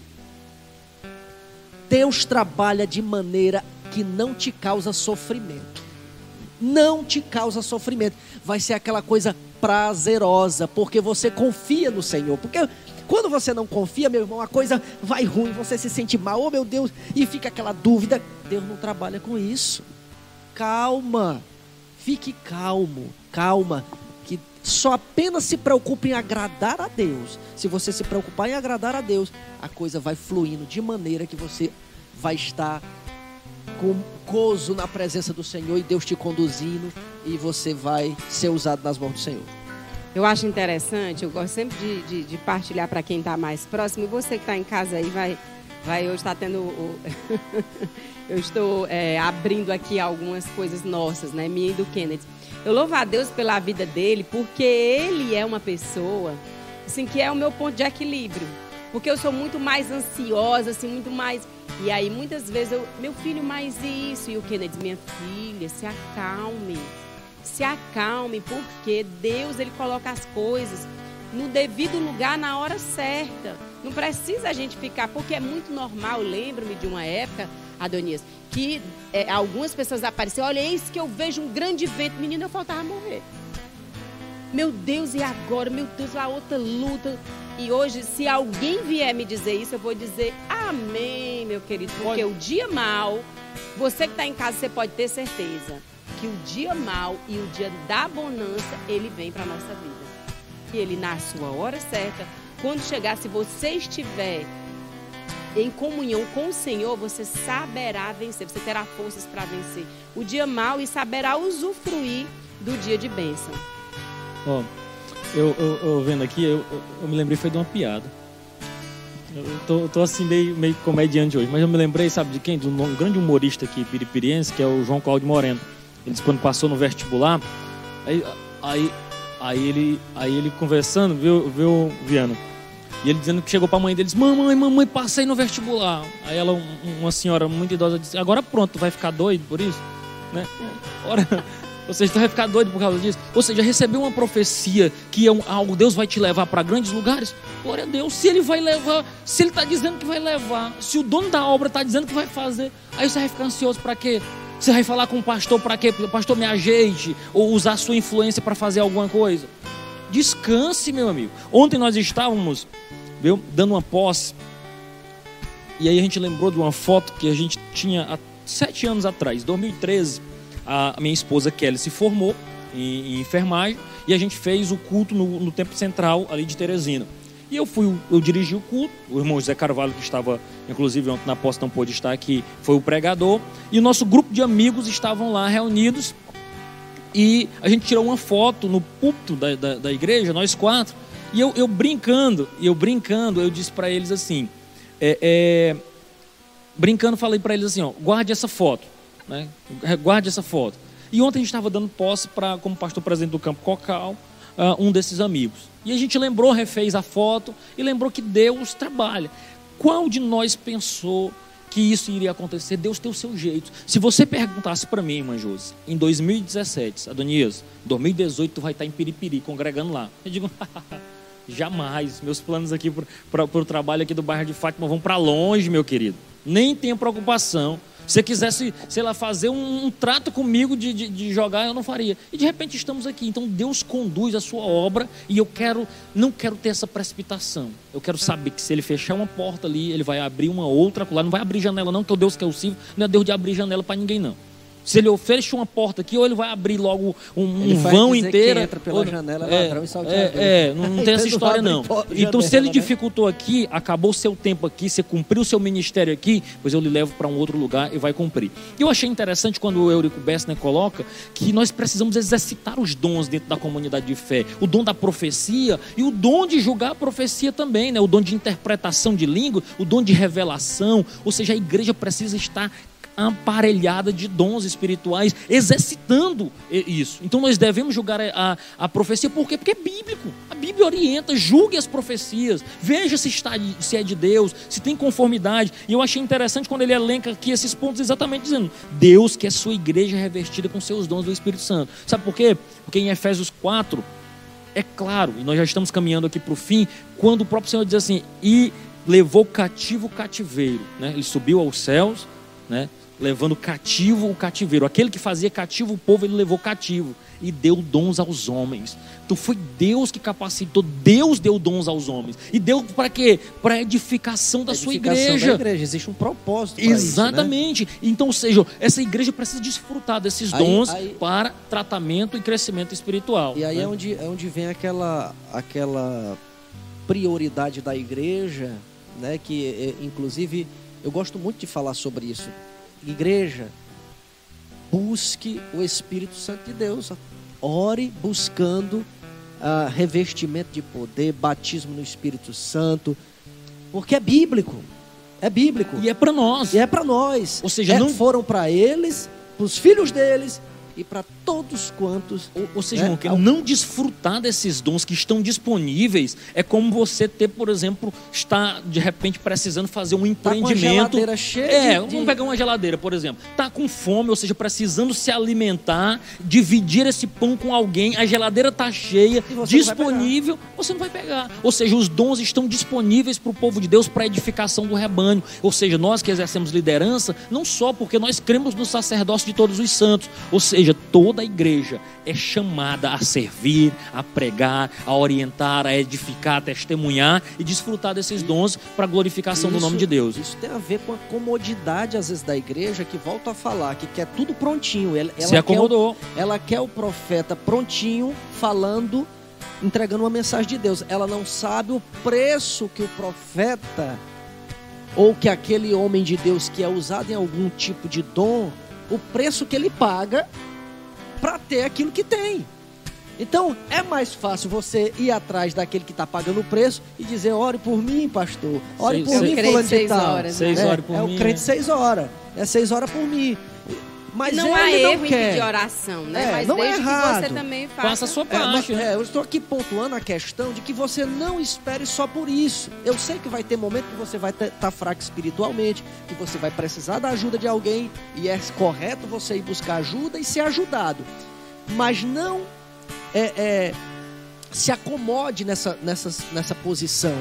Deus trabalha de maneira que não te causa sofrimento. Não te causa sofrimento. Vai ser aquela coisa prazerosa, porque você confia no Senhor. Porque quando você não confia, meu irmão, a coisa vai ruim, você se sente mal, oh meu Deus, e fica aquela dúvida. Deus não trabalha com isso. Calma, fique calmo, calma, que só apenas se preocupe em agradar a Deus. Se você se preocupar em agradar a Deus, a coisa vai fluindo de maneira que você vai estar com gozo na presença do Senhor e Deus te conduzindo e você vai ser usado nas mãos do Senhor. Eu acho interessante, eu gosto sempre de, de, de partilhar para quem está mais próximo. E você que está em casa aí vai, vai hoje está tendo. O... eu estou é, abrindo aqui algumas coisas nossas, né? Minha e do Kennedy. Eu louvo a Deus pela vida dele, porque ele é uma pessoa, assim, que é o meu ponto de equilíbrio. Porque eu sou muito mais ansiosa, assim, muito mais. E aí, muitas vezes, eu, meu filho, mais isso. E o Kennedy, minha filha, se acalme. Se acalme, porque Deus, ele coloca as coisas no devido lugar, na hora certa. Não precisa a gente ficar, porque é muito normal. Lembro-me de uma época, Adonias, que é, algumas pessoas apareceram. Olha, eis que eu vejo um grande vento. Menino, eu faltava morrer. Meu Deus, e agora? Meu Deus, a outra luta. E hoje, se alguém vier me dizer isso, eu vou dizer amém, meu querido. Porque o dia mal, você que está em casa, você pode ter certeza que o dia mal e o dia da bonança, ele vem para a nossa vida. E ele, na sua hora certa, quando chegar, se você estiver em comunhão com o Senhor, você saberá vencer, você terá forças para vencer o dia mal e saberá usufruir do dia de bênção. Ó, eu, eu, eu, vendo aqui, eu, eu, me lembrei foi de uma piada. Eu tô, tô assim meio, meio comediante hoje, mas eu me lembrei, sabe de quem? De um grande humorista aqui piripiriense, que é o João Cláudio Moreno. Ele disse quando passou no vestibular, aí, aí, aí, ele, aí ele conversando, viu, viu, Viana? E ele dizendo que chegou para a mãe deles: Mamãe, mamãe, passei no vestibular. Aí ela, uma senhora muito idosa, disse: Agora pronto, vai ficar doido por isso? Né? Ora, ou seja, tu vai ficar doido por causa disso. Ou seja, recebeu uma profecia que é um, algo, Deus vai te levar para grandes lugares. Glória a Deus. Se ele vai levar, se ele está dizendo que vai levar, se o dono da obra está dizendo que vai fazer, aí você vai ficar ansioso para quê? Você vai falar com o pastor para quê? Pastor me ajeite ou usar sua influência para fazer alguma coisa. Descanse, meu amigo. Ontem nós estávamos viu, dando uma posse. E aí a gente lembrou de uma foto que a gente tinha há sete anos atrás, 2013. A minha esposa Kelly se formou em, em enfermagem e a gente fez o culto no, no Templo Central ali de Teresina. E eu fui, eu dirigi o culto, o irmão José Carvalho, que estava, inclusive, ontem na posse não pôde estar aqui, foi o pregador. E o nosso grupo de amigos estavam lá reunidos. E a gente tirou uma foto no púlpito da, da, da igreja, nós quatro. E eu, eu brincando, eu brincando, eu disse para eles assim, é, é, brincando falei para eles assim, ó, guarde essa foto, né? guarde essa foto. E ontem a gente estava dando posse para, como pastor presidente do campo Cocal, uh, um desses amigos. E a gente lembrou, refez a foto e lembrou que Deus trabalha. Qual de nós pensou que isso iria acontecer? Deus tem o seu jeito. Se você perguntasse para mim, irmã Josi, em 2017, Adonias, 2018 tu vai estar em Piripiri, congregando lá. Eu digo, jamais. Meus planos aqui para o trabalho aqui do bairro de Fátima vão para longe, meu querido. Nem tenho preocupação. Se você quisesse, sei lá, fazer um, um trato comigo de, de, de, jogar, eu não faria. E de repente estamos aqui. Então Deus conduz a sua obra e eu quero, não quero ter essa precipitação. Eu quero saber que se ele fechar uma porta ali, ele vai abrir uma outra lá. Não vai abrir janela, não, que é o Deus que é o Silvio, não é Deus de abrir janela para ninguém, não. Se ele fecha uma porta aqui, ou ele vai abrir logo um, um vão inteiro. entra pela ou, janela, é, ladrão e É, é não, não tem essa história não. Então, se ele né? dificultou aqui, acabou o seu tempo aqui, você cumpriu o seu ministério aqui, pois eu lhe levo para um outro lugar e vai cumprir. Eu achei interessante quando o Eurico Bessner coloca que nós precisamos exercitar os dons dentro da comunidade de fé. O dom da profecia e o dom de julgar a profecia também, né? O dom de interpretação de língua, o dom de revelação. Ou seja, a igreja precisa estar aparelhada de dons espirituais, exercitando isso. Então nós devemos julgar a, a profecia, por quê? Porque é bíblico. A Bíblia orienta, julgue as profecias, veja se, está, se é de Deus, se tem conformidade. E eu achei interessante quando ele elenca aqui esses pontos, exatamente dizendo: Deus quer sua igreja revestida com seus dons do Espírito Santo. Sabe por quê? Porque em Efésios 4, é claro, e nós já estamos caminhando aqui para o fim, quando o próprio Senhor diz assim: e levou cativo o cativeiro, né? Ele subiu aos céus, né? Levando cativo o cativeiro. Aquele que fazia cativo o povo, ele levou cativo e deu dons aos homens. Então foi Deus que capacitou, Deus deu dons aos homens. E deu para quê? Para edificação da Edificação sua igreja. Da igreja. Existe um propósito. Exatamente. Então, ou seja, essa igreja precisa desfrutar desses dons aí- para tratamento e crescimento espiritual. Isso, né? E aí né? é, onde, é onde vem aquela, aquela prioridade da igreja, né? Que é, inclusive eu gosto muito de falar sobre isso. Igreja, busque o Espírito Santo de Deus. Ore buscando ah, revestimento de poder, batismo no Espírito Santo, porque é bíblico. É bíblico. E é para nós. E é para nós. Ou seja, É, não- foram para eles, para os filhos deles e para todos quantos. Ou, ou seja, né, irmão, não desfrutar desses dons que estão disponíveis é como você ter, por exemplo, estar de repente precisando fazer um Tá empreendimento. geladeira cheia É, de- vamos pegar uma geladeira, por exemplo. Tá com fome, ou seja, precisando se alimentar, dividir esse pão com alguém, a geladeira tá cheia, você não disponível, você não vai pegar. Ou seja, os dons estão disponíveis para o povo de Deus para edificação do rebanho. Ou seja, nós que exercemos liderança, não só porque nós cremos no sacerdócio de todos os santos, ou seja, toda a igreja é chamada a servir, a pregar, a orientar, a edificar, a testemunhar e desfrutar desses dons para a glorificação do Isso- nome de Deus. Isso tem a ver com a comodidade, às vezes, da igreja, que volta a falar, que quer tudo prontinho. Ela, ela Se acomodou. Quer o, ela quer o profeta prontinho, falando, entregando uma mensagem de Deus. Ela não sabe o preço que o profeta, ou que aquele homem de Deus que é usado em algum tipo de dom, o preço que ele paga para ter aquilo que tem. Então é mais fácil você ir atrás daquele que está pagando o preço e dizer: ore por mim, pastor. Ore Seis- por seis- mim, fulano de seis tal. horas, Seis é, horas por é mim, o crente né? seis horas. É seis horas por mim. Mas não ele há não erro em quer. pedir oração, né? É, Mas não é desde que errado. você também faça. Faça a sua É, mas- parte. né? é, eu estou aqui pontuando a questão de que você não espere só por isso. Eu sei que vai ter momento que você vai estar fraco espiritualmente, que você vai precisar da ajuda de alguém e é correto você ir buscar ajuda e ser ajudado. Mas não é, é, se acomode nessa, nessa, nessa posição.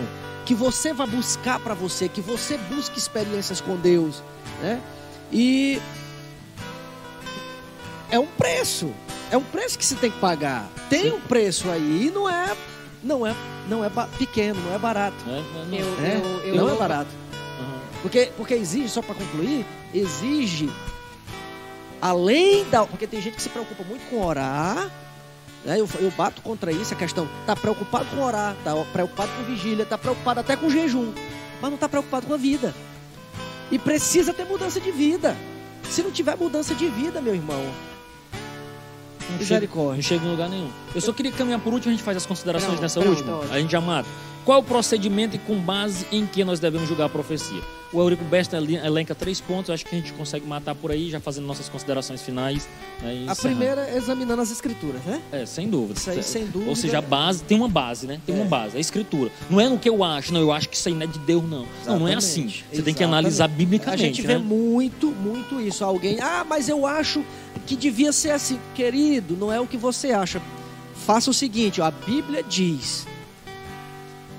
Que você vai buscar para você, que você busque experiências com Deus. Né? E é um preço. É um preço que se tem que pagar. Tem um preço aí e não é, não é, não é pequeno, não é barato. É, não, não. Eu, né? eu, eu, não é barato. Aham. Porque, porque exige, só para concluir, exige além da. Porque tem gente que se preocupa muito com orar. Né? Eu, eu bato contra isso, a questão. Tá preocupado com orar, tá preocupado com vigília, tá preocupado até com jejum. Mas não tá preocupado com a vida. E precisa ter mudança de vida. Se não tiver mudança de vida, meu irmão, Não chega, misericórdia. não chega em lugar nenhum. Eu só queria caminhar por último, a gente faz as considerações Pronto, nessa pronto, última. ótimo. A gente já mata. Qual é o procedimento e com base em que nós devemos julgar a profecia? O Eurico Besta ele- elenca três pontos, acho que a gente consegue matar por aí, já fazendo nossas considerações finais. né, A primeira é examinando as escrituras, né? É, sem dúvida. Isso aí, sem dúvida. Ou seja, a base, tem uma base, né? Tem É. uma base, a escritura. Não é no que eu acho, não, eu acho que isso aí não é de Deus, não. Não, não é assim. Exatamente, Você tem que exatamente. analisar A biblicamente, gente vê né? muito, muito isso. Alguém, ah, mas eu acho que devia ser assim. Querido, não é o que você acha. Faça o seguinte, ó, a Bíblia diz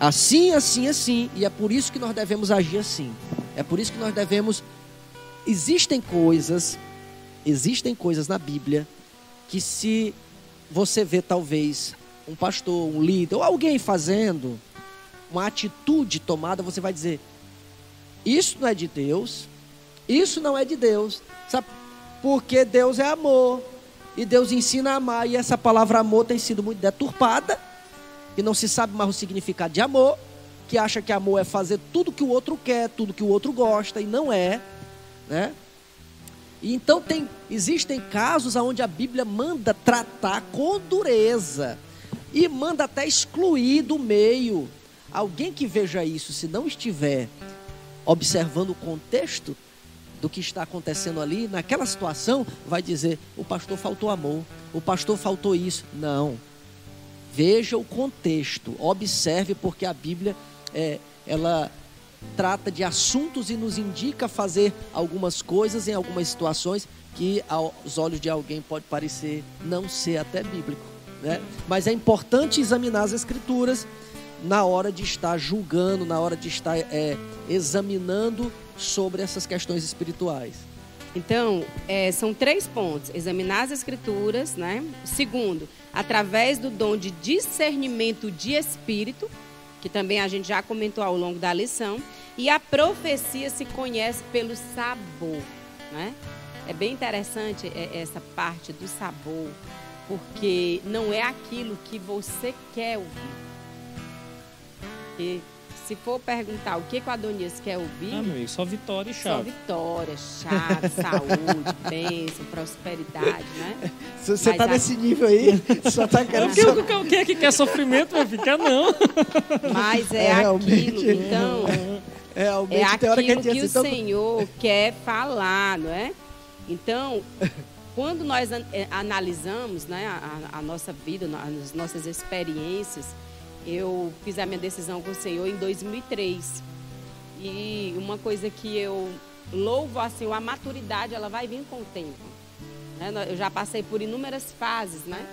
assim, assim, assim, e é por isso que nós devemos agir assim. É por isso que nós devemos. Existem coisas, existem coisas na Bíblia que se você vê talvez um pastor, um líder ou alguém fazendo uma atitude tomada, você vai dizer: isso não é de Deus, isso não é de Deus. Sabe? Porque Deus é amor. E Deus ensina a amar. E essa palavra amor tem sido muito deturpada. E não se sabe mais o significado de amor. Que acha que amor é fazer tudo que o outro quer, tudo que o outro gosta. E não é. Né? E então tem, existem casos onde a Bíblia manda tratar com dureza. E manda até excluir do meio. Alguém que veja isso, se não estiver observando o contexto do que está acontecendo ali, naquela situação, vai dizer: o pastor faltou amor, o pastor faltou isso. Não. Veja o contexto, observe, porque a Bíblia é, ela trata de assuntos e nos indica fazer algumas coisas em algumas situações que aos olhos de alguém pode parecer não ser até bíblico. Né? Mas é importante examinar as escrituras na hora de estar julgando, na hora de estar é, examinando sobre essas questões espirituais. Então, é, são três pontos: examinar as escrituras, né? Segundo, através do dom de discernimento de espírito, que também a gente já comentou ao longo da lição, e a profecia se conhece pelo sabor, né? É bem interessante é, essa parte do sabor, porque não é aquilo que você quer ouvir. E se for perguntar o que, que o Adonias quer ouvir. Ah, meu amigo, só vitória e chave. Só vitória, chave, saúde, bênção, prosperidade, né? Se você está nesse nível aí, só está querendo. Só... O que é que quer sofrimento, meu filho? Quer não. Mas é, é aquilo, então. É, realmente, é aquilo que, que o Senhor quer falar, não é? Então, quando nós eh, analisamos né, a, a nossa vida, as nossas experiências, eu fiz a minha decisão com o Senhor em 2003. E uma coisa que eu louvo assim, a maturidade ela vai vir com o tempo. Né? Eu já passei por inúmeras fases, né?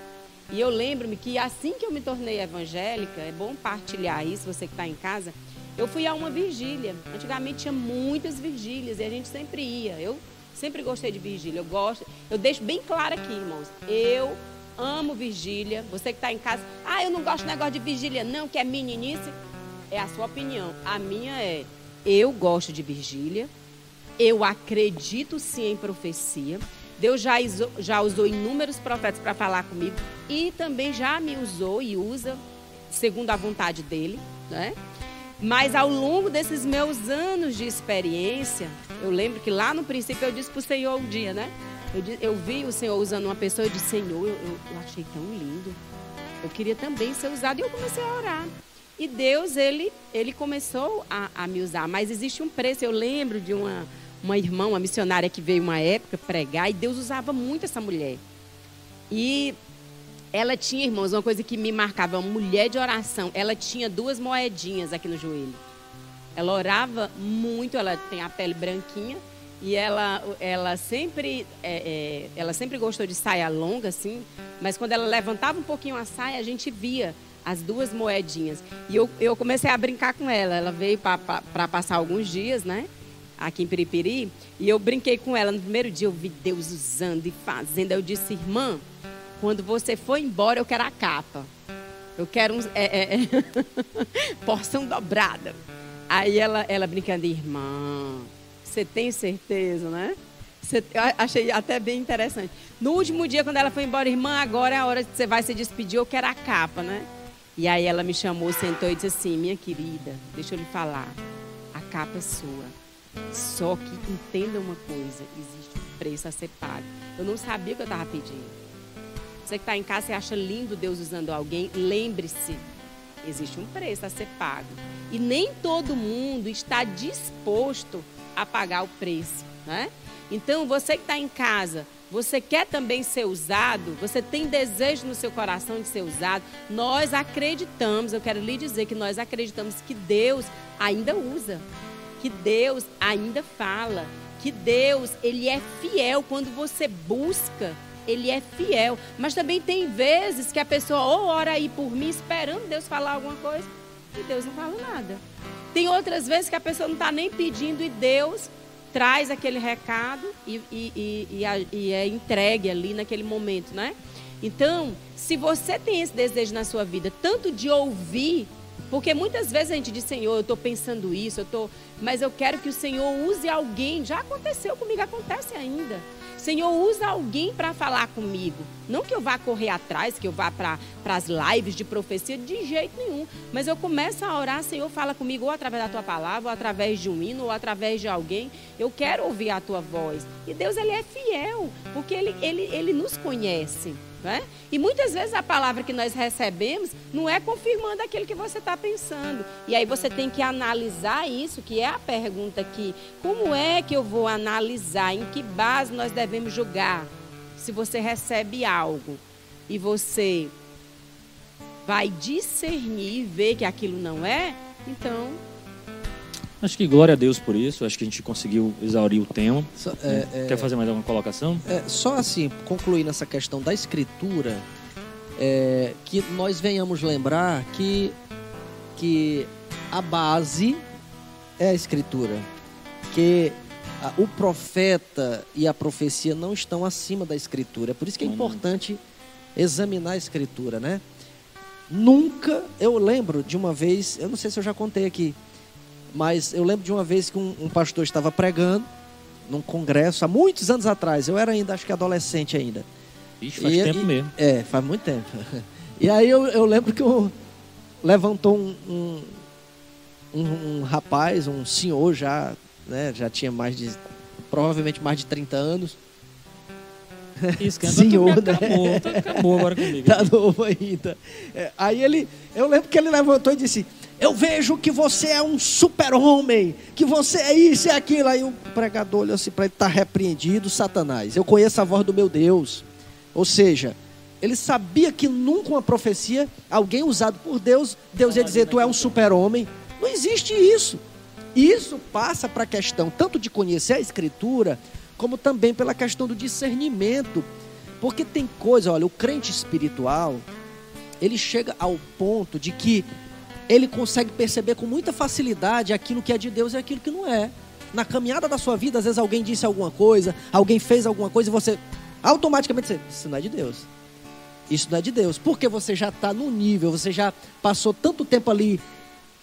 E eu lembro-me que assim que eu me tornei evangélica, é bom partilhar isso, você que está em casa, eu fui a uma vigília. Antigamente tinha muitas vigílias e a gente sempre ia. Eu sempre gostei de vigília. Eu gosto, eu deixo bem claro aqui, irmãos. Eu amo vigília. Você que está em casa, ah, eu não gosto de negócio de vigília, não, que é meninice. É a sua opinião. A minha é, eu gosto de vigília. Eu acredito sim em profecia. Deus já, já usou inúmeros profetas para falar comigo e também já me usou e usa segundo a vontade dele, né? Mas ao longo desses meus anos de experiência, eu lembro que lá no princípio eu disse para o Senhor um dia, né? Eu, eu vi o Senhor usando uma pessoa e disse, Senhor, eu, eu achei tão lindo. Eu queria também ser usado. E eu comecei a orar. E Deus, ele, ele começou a, a me usar. Mas existe um preço. Eu lembro de uma, uma irmã, uma missionária que veio uma época pregar. E Deus usava muito essa mulher. E ela tinha, irmãos, uma coisa que me marcava. Uma mulher de oração. Ela tinha duas moedinhas aqui no joelho. Ela orava muito. Ela tem a pele branquinha. E ela, ela sempre, é, é, ela sempre gostou de saia longa, assim. Mas quando ela levantava um pouquinho a saia, a gente via as duas moedinhas. E eu, eu comecei a brincar com ela. Ela veio para passar alguns dias, né? Aqui em Piripiri. E eu brinquei com ela. No primeiro dia eu vi Deus usando e fazendo. Eu disse, irmã, quando você for embora, eu quero a capa. Eu quero um, é, é, é porção dobrada. Aí ela, ela brincando, irmã você tem certeza, né? Eu achei até bem interessante. No último dia, quando ela foi embora, irmã, agora é a hora que você vai se despedir, eu quero a capa, né? E aí ela me chamou, sentou e disse assim: Minha querida, deixa eu lhe falar, a capa é sua. Só que entenda uma coisa: existe um preço a ser pago. Eu não sabia o que eu estava pedindo. Você que está em casa e acha lindo Deus usando alguém, lembre-se: existe um preço a ser pago. E nem todo mundo está disposto a pagar o preço, né? Então, você que está em casa, você quer também ser usado? Você tem desejo no seu coração de ser usado? Nós acreditamos, eu quero lhe dizer que nós acreditamos que Deus ainda usa, que Deus ainda fala, que Deus, ele é fiel quando você busca, ele é fiel. Mas também tem vezes que a pessoa ou ora aí por mim esperando Deus falar alguma coisa e Deus não fala nada. Tem outras vezes que a pessoa não está nem pedindo e Deus traz aquele recado e, e, e, e, é entregue ali naquele momento, né? Então, se você tem esse desejo na sua vida, tanto de ouvir, porque muitas vezes a gente diz, Senhor, eu estou pensando isso, eu tô, mas eu quero que o Senhor use alguém. Já aconteceu comigo, acontece ainda. Senhor, usa alguém para falar comigo. Não que eu vá correr atrás, que eu vá para as lives de profecia, de jeito nenhum. Mas eu começo a orar, Senhor, fala comigo ou através da tua palavra, ou através de um hino, ou através de alguém. Eu quero ouvir a tua voz. E Deus, Ele é fiel, porque Ele, ele, ele nos conhece. Né? E muitas vezes a palavra que nós recebemos não é confirmando aquilo que você está pensando. E aí você tem que analisar isso, que é a pergunta aqui. Como é que eu vou analisar? Em que base nós devemos julgar? Se você recebe algo e você vai discernir e ver que aquilo não é, então Acho que glória a Deus por isso. Acho que a gente conseguiu exaurir o tema. Só, é, é, Quer fazer mais alguma colocação? É, só assim, concluindo essa questão da escritura, é, que nós venhamos lembrar que, que a base é a escritura. Que a, o profeta e a profecia não estão acima da escritura. É por isso que é importante examinar a escritura, né? Nunca, eu lembro de uma vez, eu não sei se eu já contei aqui, mas eu lembro de uma vez que um, um pastor estava pregando num congresso, há muitos anos atrás, eu era ainda, acho que adolescente ainda. Ixi, faz e, tempo e, mesmo. É, faz muito tempo. E aí eu, eu lembro que eu, levantou um, um, um, um rapaz, um senhor já, né, já tinha mais de, provavelmente mais de 30 anos. Esquenta Senhor, né? acabou, acabou agora comigo. Tá novo ainda. É, aí ele, eu lembro que ele levantou e disse: Eu vejo que você é um super-homem, que você é isso e aquilo. Aí o pregador olhou assim para ele: Está repreendido, Satanás. Eu conheço a voz do meu Deus. Ou seja, ele sabia que nunca uma profecia, alguém usado por Deus, Deus ia dizer: Tu é um super-homem. Não existe isso. Isso passa para a questão tanto de conhecer a Escritura, como também pela questão do discernimento. Porque tem coisa, olha, o crente espiritual, ele chega ao ponto de que ele consegue perceber com muita facilidade aquilo que é de Deus e aquilo que não é. Na caminhada da sua vida, às vezes alguém disse alguma coisa, alguém fez alguma coisa e você automaticamente diz: Isso não é de Deus. Isso não é de Deus. Porque você já está no nível, você já passou tanto tempo ali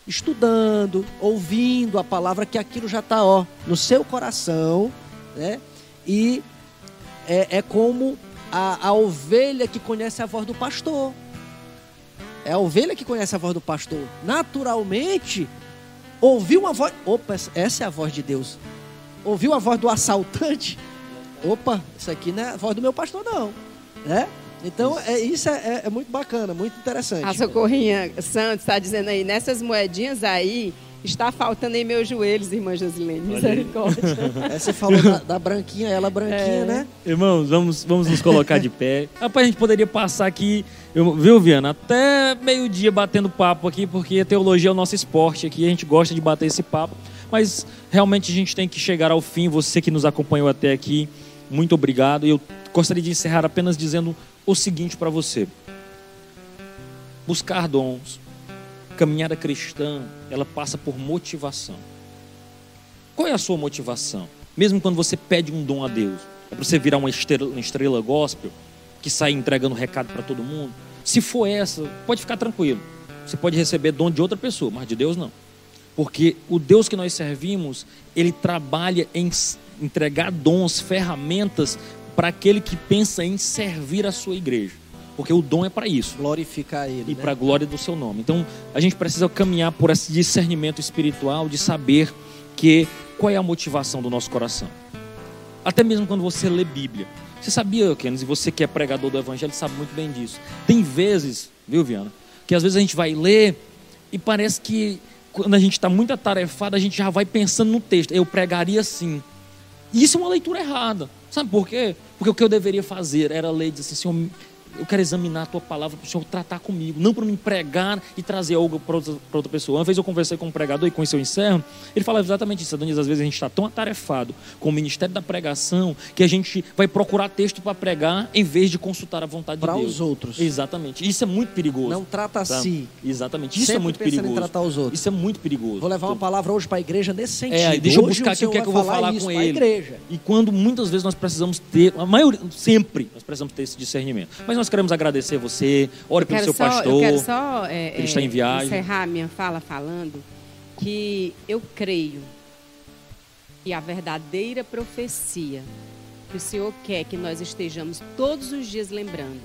estudando, ouvindo a palavra, que aquilo já está no seu coração, né? E é, é como a, a ovelha que conhece a voz do pastor. É a ovelha que conhece a voz do pastor. Naturalmente, ouviu uma voz. Opa, essa é a voz de Deus. Ouviu a voz do assaltante. Opa, isso aqui não é a voz do meu pastor, não. Né? Então, isso, é, isso é, é, muito bacana, muito interessante. A Socorrinha Santos está dizendo aí, nessas moedinhas aí, está faltando em meus joelhos, irmã Josilene. Misericórdia. é, você falou da, da, branquinha, ela branquinha, é. né? Irmãos, vamos, vamos nos colocar de pé. Rapaz, a gente poderia passar aqui, eu, viu, Viana? Até meio-dia batendo papo aqui, porque teologia é o nosso esporte aqui, a gente gosta de bater esse papo. Mas realmente a gente tem que chegar ao fim. Você que nos acompanhou até aqui, muito obrigado. Eu gostaria de encerrar apenas dizendo o seguinte para você: buscar dons, caminhada cristã, ela passa por motivação. Qual é a sua motivação? Mesmo quando você pede um dom a Deus, é para você virar uma estrela, uma estrela gospel que sai entregando recado para todo mundo. Se for essa, pode ficar tranquilo. Você pode receber dom de outra pessoa, mas de Deus não. Porque o Deus que nós servimos, ele trabalha em entregar dons, ferramentas para aquele que pensa em servir a sua igreja. Porque o dom é para isso. Glorificar Ele. E né? para a glória do seu nome. Então, a gente precisa caminhar por esse discernimento espiritual de saber que qual é a motivação do nosso coração. Até mesmo quando você lê Bíblia. Você sabia, Kenneth, e você que é pregador do Evangelho sabe muito bem disso. Tem vezes, viu, Viana, que às vezes a gente vai ler e parece que quando a gente está muito atarefado, a gente já vai pensando no texto. Eu pregaria assim. Isso é uma leitura errada. Sabe por quê? Porque o que eu deveria fazer era ler e dizer assim, Senhor, eu quero examinar a tua palavra para o Senhor tratar comigo, não para me pregar e trazer algo para outra, outra, pessoa. Uma vez eu conversei com um pregador e com eu encerro, ele fala exatamente isso. Adonis, às vezes a gente está tão atarefado com o ministério da pregação que a gente vai procurar texto para pregar em vez de consultar a vontade pra de Deus. Para os outros. Exatamente. Isso é muito perigoso. Não trata a tá? si. Exatamente. Isso é Sempre é muito perigoso. Em tratar os outros. Isso é muito perigoso. Vou levar uma palavra hoje para a igreja nesse sentido. É, deixa eu buscar aqui o que é que eu vou falar com ele. Igreja. E quando muitas vezes nós precisamos ter, a maioria, sempre nós precisamos ter esse discernimento. Mas nós queremos agradecer você, ore pelo seu só, pastor. Eu quero só é, ele está em viagem. encerrar minha fala falando que eu creio que a verdadeira profecia que o Senhor quer que nós estejamos todos os dias lembrando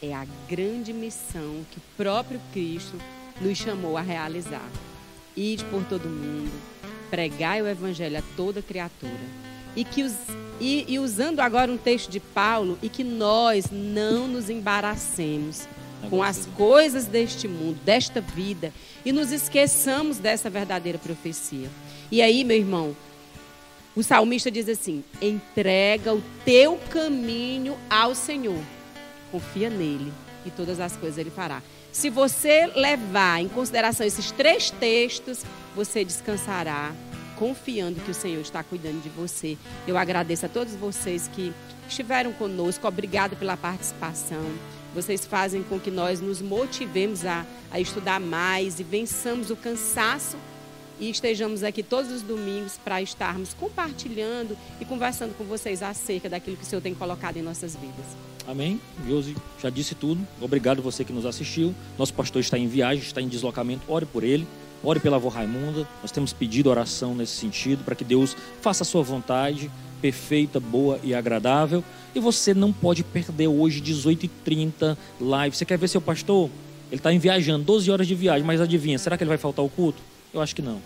é a grande missão que o próprio Cristo nos chamou a realizar. Ir por todo mundo, pregar o evangelho a toda criatura. E que os e, e, usando agora um texto de Paulo, e que nós não nos embaracemos com as coisas deste mundo, desta vida, e nos esqueçamos dessa verdadeira profecia. E aí, meu irmão, o salmista diz assim: entrega o teu caminho ao Senhor, confia nele, e todas as coisas ele fará. Se você levar em consideração esses três textos, você descansará confiando que o Senhor está cuidando de você. Eu agradeço a todos vocês que estiveram conosco. Obrigada pela participação. Vocês fazem com que nós nos motivemos a, a estudar mais e vençamos o cansaço e estejamos aqui todos os domingos para estarmos compartilhando e conversando com vocês acerca daquilo que o Senhor tem colocado em nossas vidas. Amém. Josi já disse tudo. Obrigado você que nos assistiu. Nosso pastor está em viagem, está em deslocamento. Ore por ele. Ore pela avó Raimunda. Nós temos pedido oração nesse sentido para que Deus faça a sua vontade perfeita, boa e agradável. E você não pode perder hoje, 18h30, live. Você quer ver seu pastor? Ele está viajando, 12 horas de viagem, mas adivinha, será que ele vai faltar o culto? Eu acho que não.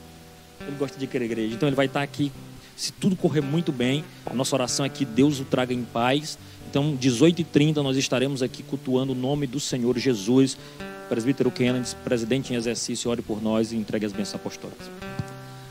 Ele gosta de querer igreja. Então ele vai estar aqui. Se tudo correr muito bem, a nossa oração é que Deus o traga em paz. Então, 18h30, nós estaremos aqui cultuando o nome do Senhor Jesus. Presbítero Kennedy, presidente em exercício, ore por nós e entregue as bênçãos apostólicas.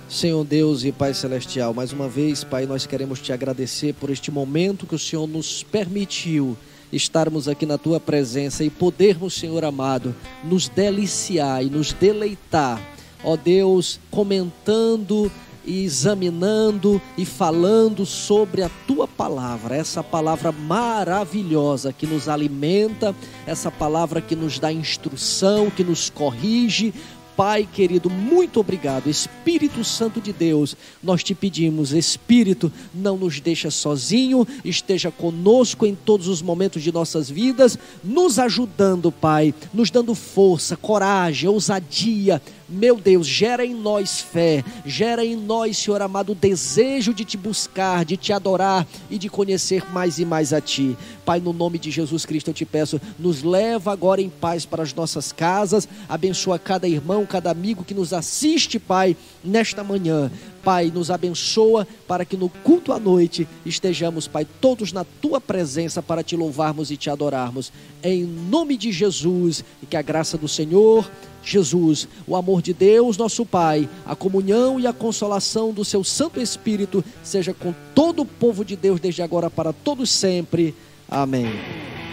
Senhor Deus e Pai Celestial, mais uma vez, Pai, nós queremos te agradecer por este momento que o Senhor nos permitiu estarmos aqui na tua presença e podermos, Senhor amado, nos deliciar e nos deleitar ó Deus, comentando e examinando e falando sobre a tua palavra, essa palavra maravilhosa que nos alimenta, essa palavra que nos dá instrução, que nos corrige, Pai querido, muito obrigado. Espírito Santo de Deus, nós te pedimos, Espírito, não nos deixa sozinho, esteja conosco em todos os momentos de nossas vidas, nos ajudando, Pai, nos dando força, coragem, ousadia, meu Deus, gera em nós fé, gera em nós, Senhor amado, o desejo de te buscar, de te adorar e de conhecer mais e mais a Ti. Pai, no nome de Jesus Cristo eu te peço, nos leva agora em paz para as nossas casas, abençoa cada irmão, cada amigo que nos assiste, Pai, nesta manhã. Pai, nos abençoa para que no culto à noite estejamos, Pai, todos na tua presença para te louvarmos e te adorarmos. Em nome de Jesus, e que a graça do Senhor Jesus, o amor de Deus, nosso Pai, a comunhão e a consolação do seu Santo Espírito seja com todo o povo de Deus desde agora para todos sempre. Amém.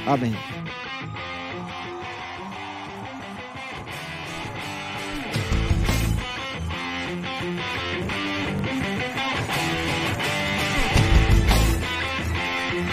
Amém.